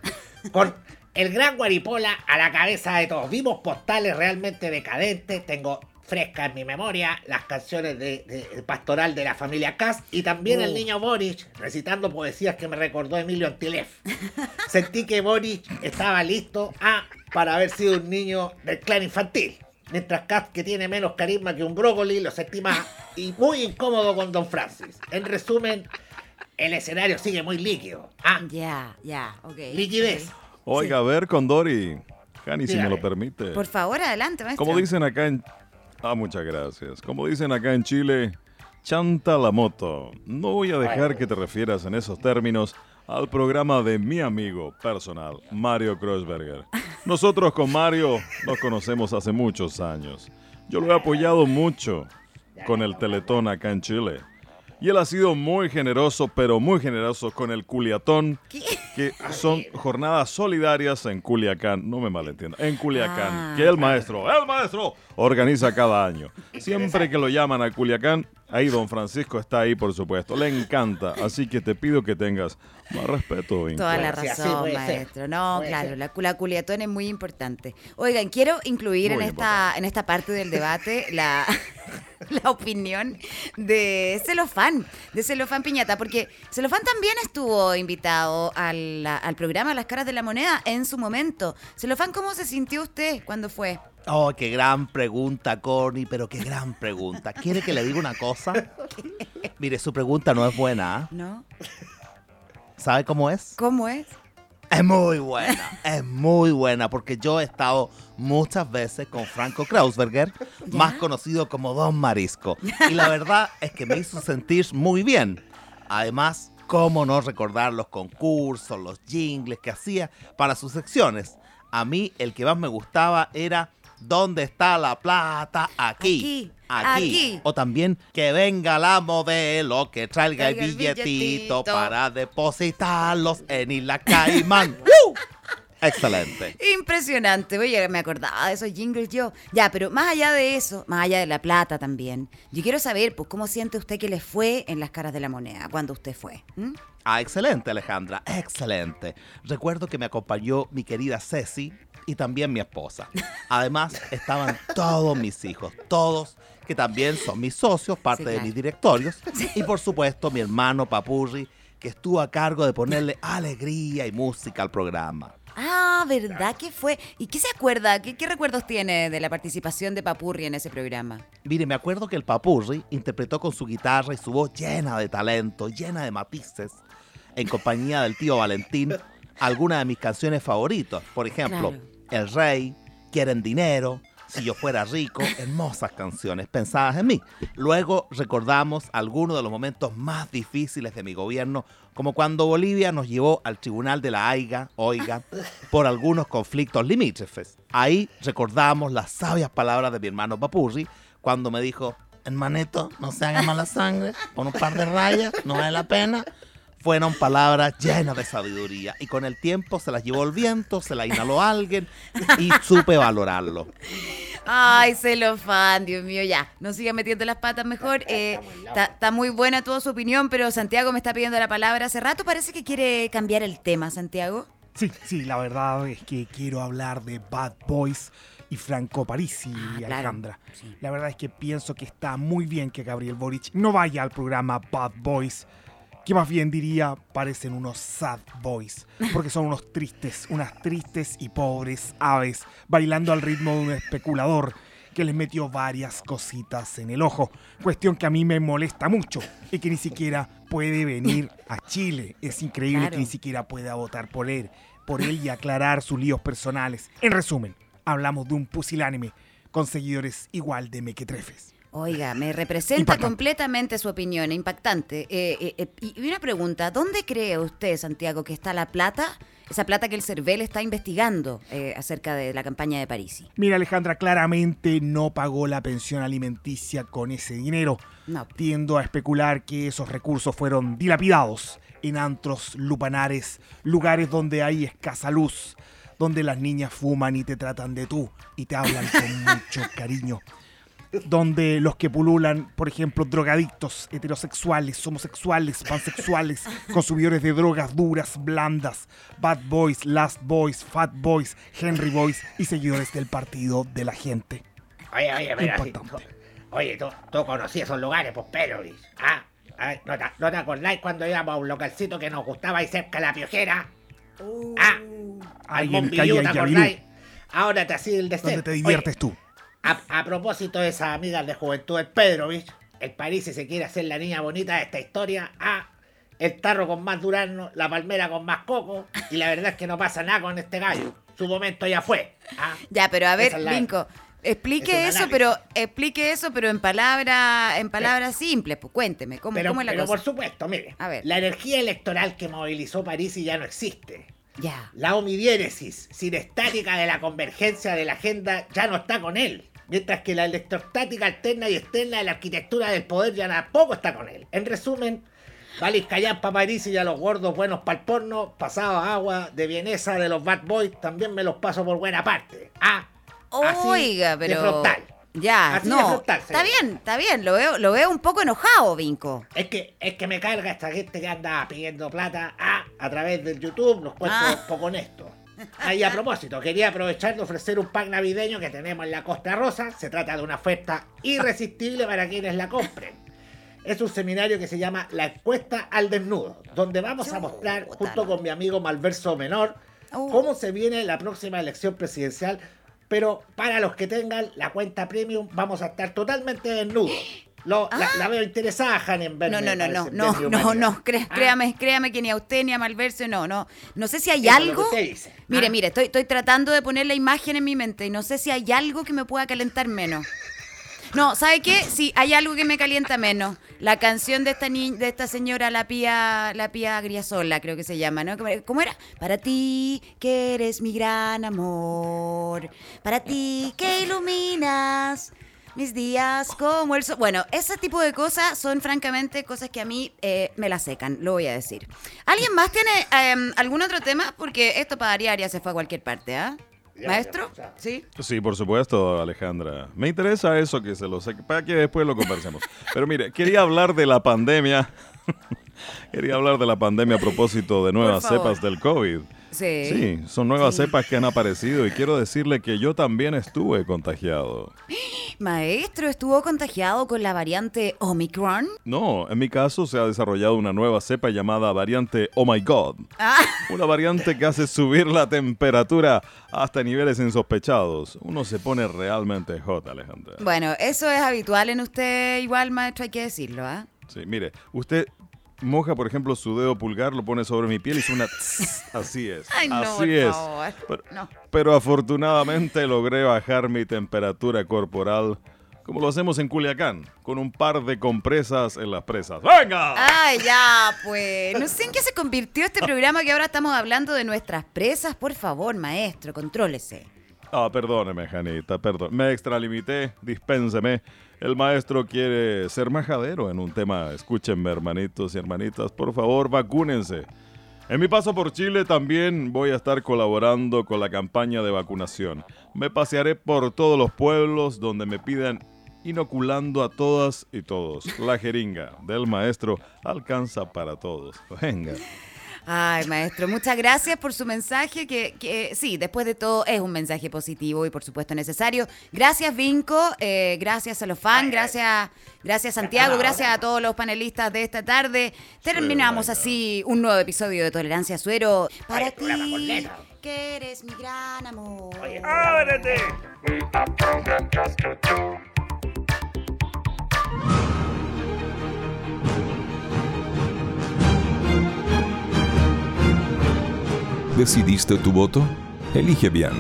Con el gran Guaripola a la cabeza de todos. Vimos postales realmente decadentes. Tengo fresca en mi memoria las canciones de, de- el pastoral de la familia Kass y también el Uh. niño Boric recitando poesías que me recordó Emilio Antilef. <laughs> Sentí que Boric estaba listo a, para haber sido un niño del clan infantil. Mientras Kass, que tiene menos carisma que un brócoli, lo sentí más y muy incómodo con Don Francis. En resumen, el escenario sigue muy líquido. Ah, Ya, ya, ok. liquidez. Oiga, a ver, Condori. Jani, si me lo permite. Por favor, adelante, maestro. Como dicen acá en... Ah, muchas gracias. Como dicen acá en Chile, chanta la moto. No voy a dejar que te refieras en esos términos al programa de mi amigo personal, Mario Kreuzberger. Nosotros con Mario nos conocemos hace muchos años. Yo lo he apoyado mucho con el Teletón acá en Chile. Y él ha sido muy generoso, pero muy generoso con el Culiatón, que son jornadas solidarias en Culiacán. No me malentienda, en Culiacán, Ah, que el maestro, el maestro, organiza cada año. <laughs> Siempre que lo llaman a Culiacán, ahí don Francisco está ahí, por supuesto. Le encanta, así que te pido que tengas más respeto. Toda la razón, maestro. No, Puede claro, la, la culiatón es muy importante. Oigan, quiero incluir en esta, en esta parte del debate la, <laughs> la opinión de Celofán, de Celofán Piñata, porque Celofán también estuvo invitado al, al programa Las Caras de la Moneda en su momento. Celofán, ¿cómo se sintió usted cuando fue? Oh, qué gran pregunta, Corny, pero qué gran pregunta. ¿Quiere que le diga una cosa? <laughs> Mire, su pregunta no es buena. ¿ah? ¿No? ¿Sabe cómo es? ¿Cómo es? Es muy buena, es muy buena, porque yo he estado muchas veces con Franco Krausberger, <laughs> más conocido como Don Marisco. <laughs> Y la verdad es que me hizo sentir muy bien. Además, cómo no recordar los concursos, los jingles que hacía para sus secciones. A mí el que más me gustaba era ¿Dónde está la plata? Aquí. Aquí. aquí. O también que venga la modelo que traiga el Traiga el billetito, billetito. para depositarlos en Isla Caimán. <laughs> Excelente. Impresionante. Oye, me acordaba de esos jingles yo. Ya, pero más allá de eso, más allá de la plata también, yo quiero saber, pues, ¿cómo siente usted que le fue en las caras de la moneda cuando usted fue? ¿Mm? Ah, excelente, Alejandra, excelente. Recuerdo que me acompañó mi querida Ceci y también mi esposa. Además, <laughs> estaban todos mis hijos, todos que también son mis socios, parte Sí, de mis directorios. <laughs> Y por supuesto, mi hermano Papurri, que estuvo a cargo de ponerle alegría y música al programa. Ah, ¿verdad que fue? ¿Y qué se acuerda? ¿Qué, qué recuerdos tiene de la participación de Papurri en ese programa? Mire, me acuerdo que el Papurri interpretó con su guitarra y su voz llena de talento, llena de matices, en compañía del tío Valentín, algunas de mis canciones favoritas. Por ejemplo, Claro. El Rey, Quieren Dinero, Si yo fuera rico, hermosas canciones pensadas en mí. Luego recordamos algunos de los momentos más difíciles de mi gobierno, como cuando Bolivia nos llevó al tribunal de la AIGA, oiga, por algunos conflictos limítrofes. Ahí recordamos las sabias palabras de mi hermano Papurri cuando me dijo, hermanito, no se haga mala sangre, pon un par de rayas, no vale la pena. Fueron palabras llenas de sabiduría y con el tiempo se las llevó el viento, se las inhaló alguien y supe valorarlo. Ay, celofán, Dios mío, ya. No siga metiendo las patas mejor. Eh, Está está muy buena toda su opinión, pero Santiago me está pidiendo la palabra hace rato. Parece que quiere cambiar el tema, Santiago. Sí, sí, la verdad es que quiero hablar de Bad Boys y Franco Parisi, claro, Alejandra. La verdad es que pienso que está muy bien que Gabriel Boric no vaya al programa Bad Boys, que más bien diría parecen unos sad boys, porque son unos tristes, unas tristes y pobres aves bailando al ritmo de un especulador que les metió varias cositas en el ojo. Cuestión que a mí me molesta mucho y que ni siquiera puede venir a Chile. Es increíble Claro. que ni siquiera pueda votar por él, por él y aclarar sus líos personales. En resumen, hablamos de un pusilánime con seguidores igual de mequetrefes. Oiga, me representa Impactante. completamente su opinión, impactante. Eh, eh, eh, y una pregunta, ¿dónde cree usted, Santiago, que está la plata? Esa plata que el CERVEL está investigando eh, acerca de la campaña de Parisi. Mira, Alejandra, claramente no pagó la pensión alimenticia con ese dinero. No. Tiendo a especular que esos recursos fueron dilapidados en antros, lupanares, lugares donde hay escasa luz, donde las niñas fuman y te tratan de tú y te hablan con <laughs> mucho cariño. Donde los que pululan, por ejemplo, drogadictos, heterosexuales, homosexuales, pansexuales, <laughs> consumidores de drogas duras, blandas, bad boys, last boys, fat boys, Henry boys y seguidores del partido de la gente. Oye, oye, mira, si oye, tú, tú conocías esos lugares, pues, pero, ¿ah? Ay, ¿no, te, ¿No te acordáis cuando íbamos a un localcito que nos gustaba ahí cerca de la piojera? ¿Ah? Al Ahí en Monbilú, calle ¿te acordáis? Ahora te hacía el de Donde te diviertes tú. A, a propósito de esas amigas de juventud del Pedrovich, el París se quiere hacer la niña bonita de esta historia. Ah, el tarro con más durazno, la palmera con más coco. Y la verdad es que no pasa nada con este gallo. Su momento ya fue. Ah, Ya, pero a ver, es explique es eso, pero explique eso, pero en palabras, en palabras simples, pues cuénteme, ¿cómo, pero cómo es la pero cosa? por supuesto, mire. A ver. La energía electoral que movilizó París ya no existe. Ya. La homidiéresis sinestática de la convergencia de la agenda ya no está con él. Mientras que la electrostática alterna y externa de la arquitectura del poder ya tampoco está con él. En resumen, Valis callar pa' París y a los gordos buenos pa'l porno, pasado a agua de vienesa de los bad boys, también me los paso por buena parte. Ah, así Oiga, de pero. frontal. Ya, Así de no. está bien, está bien, lo veo, lo veo un poco enojado, Vinco. Es que, es que me carga esta gente que anda pidiendo plata ah, a través del YouTube, los cuentos Ah. poco honestos. Ahí a propósito, quería aprovechar de ofrecer un pack navideño que tenemos en la Costa Rosa. Se trata de una oferta irresistible para quienes la compren. Es un seminario que se llama La Encuesta al Desnudo, donde vamos a mostrar, junto con mi amigo Malverso Menor, cómo se viene la próxima elección presidencial. Pero para los que tengan la cuenta premium, vamos a estar totalmente desnudos. Lo- la, la veo interesada, Han, en verme. Ah. No, no, no, no, no, no, no, cre- créame, créame que ni a usted ni a Malverso, no, no. No sé si hay Eso es lo algo. que usted dice. Mire, Ah. mire, estoy, estoy tratando de poner la imagen en mi mente y no sé si hay algo que me pueda calentar menos. No, ¿sabe qué? Sí, hay algo que me calienta menos. La canción de esta ni de esta señora, la pía, la pía Griasola, creo que se llama, ¿no? ¿Cómo- ¿Cómo era? Para ti, que eres mi gran amor. Para ti, que iluminas Mis días como el sol. Bueno, ese tipo de cosas son francamente cosas que a mí eh, me la secan, lo voy a decir. ¿Alguien más tiene em, algún otro tema? Porque esto para variar ya se fue a cualquier parte, ¿ah? ¿Maestro? ¿Sí? Sí, por supuesto, Alejandra. Me interesa eso que se lo sé, para que después lo conversemos. Pero mire, quería hablar de la pandemia. Quería hablar de la pandemia a propósito de nuevas cepas del COVID. Sí. Sí, son nuevas cepas que han aparecido y quiero decirle que yo también estuve contagiado. Maestro, ¿estuvo contagiado con la variante Omicron? No, en mi caso se ha desarrollado una nueva cepa llamada variante Oh My God. Ah, Una variante que hace subir la temperatura hasta niveles insospechados. Uno se pone realmente hot, Alejandra. bueno, eso es habitual en usted, igual, maestro, hay que decirlo, ¿ah? Sí, mire, usted moja, por ejemplo, su dedo pulgar, lo pone sobre mi piel y suena tss, así es. <laughs> Ay, no, así por es. favor. Pero, No. pero afortunadamente logré bajar mi temperatura corporal como lo hacemos en Culiacán, con un par de compresas en las presas. ¡Venga! Ay, ya, pues. No sé en qué se convirtió este programa que ahora estamos hablando de nuestras presas. Por favor, maestro, contrólese. Ah, perdóneme, Janita, perdón. Me extralimité, dispénseme. El maestro quiere ser majadero en un tema. Escúchenme, hermanitos y hermanitas, por favor, vacúnense. En mi paso por Chile también voy a estar colaborando con la campaña de vacunación. Me pasearé por todos los pueblos donde me pidan inoculando a todas y todos. La jeringa del maestro alcanza para todos. Venga. Ay, maestro, muchas gracias por su mensaje, que, que sí, después de todo es un mensaje positivo y por supuesto necesario. Gracias, Vinco, eh, gracias a los fans, gracias, gracias Santiago, gracias a todos los panelistas de esta tarde. Terminamos así un nuevo episodio de Tolerancia Suero para ti, que eres mi gran amor. ¡Ábrete! ¿Decidiste tu voto? Elige bien,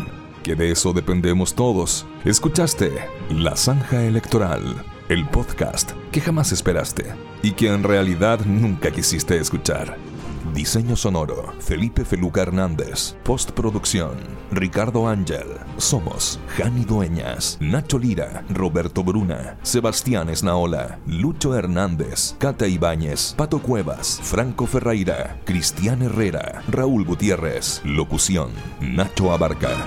que de eso dependemos todos. Escuchaste La Zanja Electoral, el podcast que jamás esperaste y que en realidad nunca quisiste escuchar. Diseño sonoro, Felipe Feluca Hernández. Postproducción, Ricardo Ángel. Somos Jani Dueñas, Nacho Lira, Roberto Bruna, Sebastián Esnaola, Lucho Hernández, Cata Ibáñez, Pato Cuevas, Franco Ferreira, Cristian Herrera, Raúl Gutiérrez. Locución, Nacho Abarca.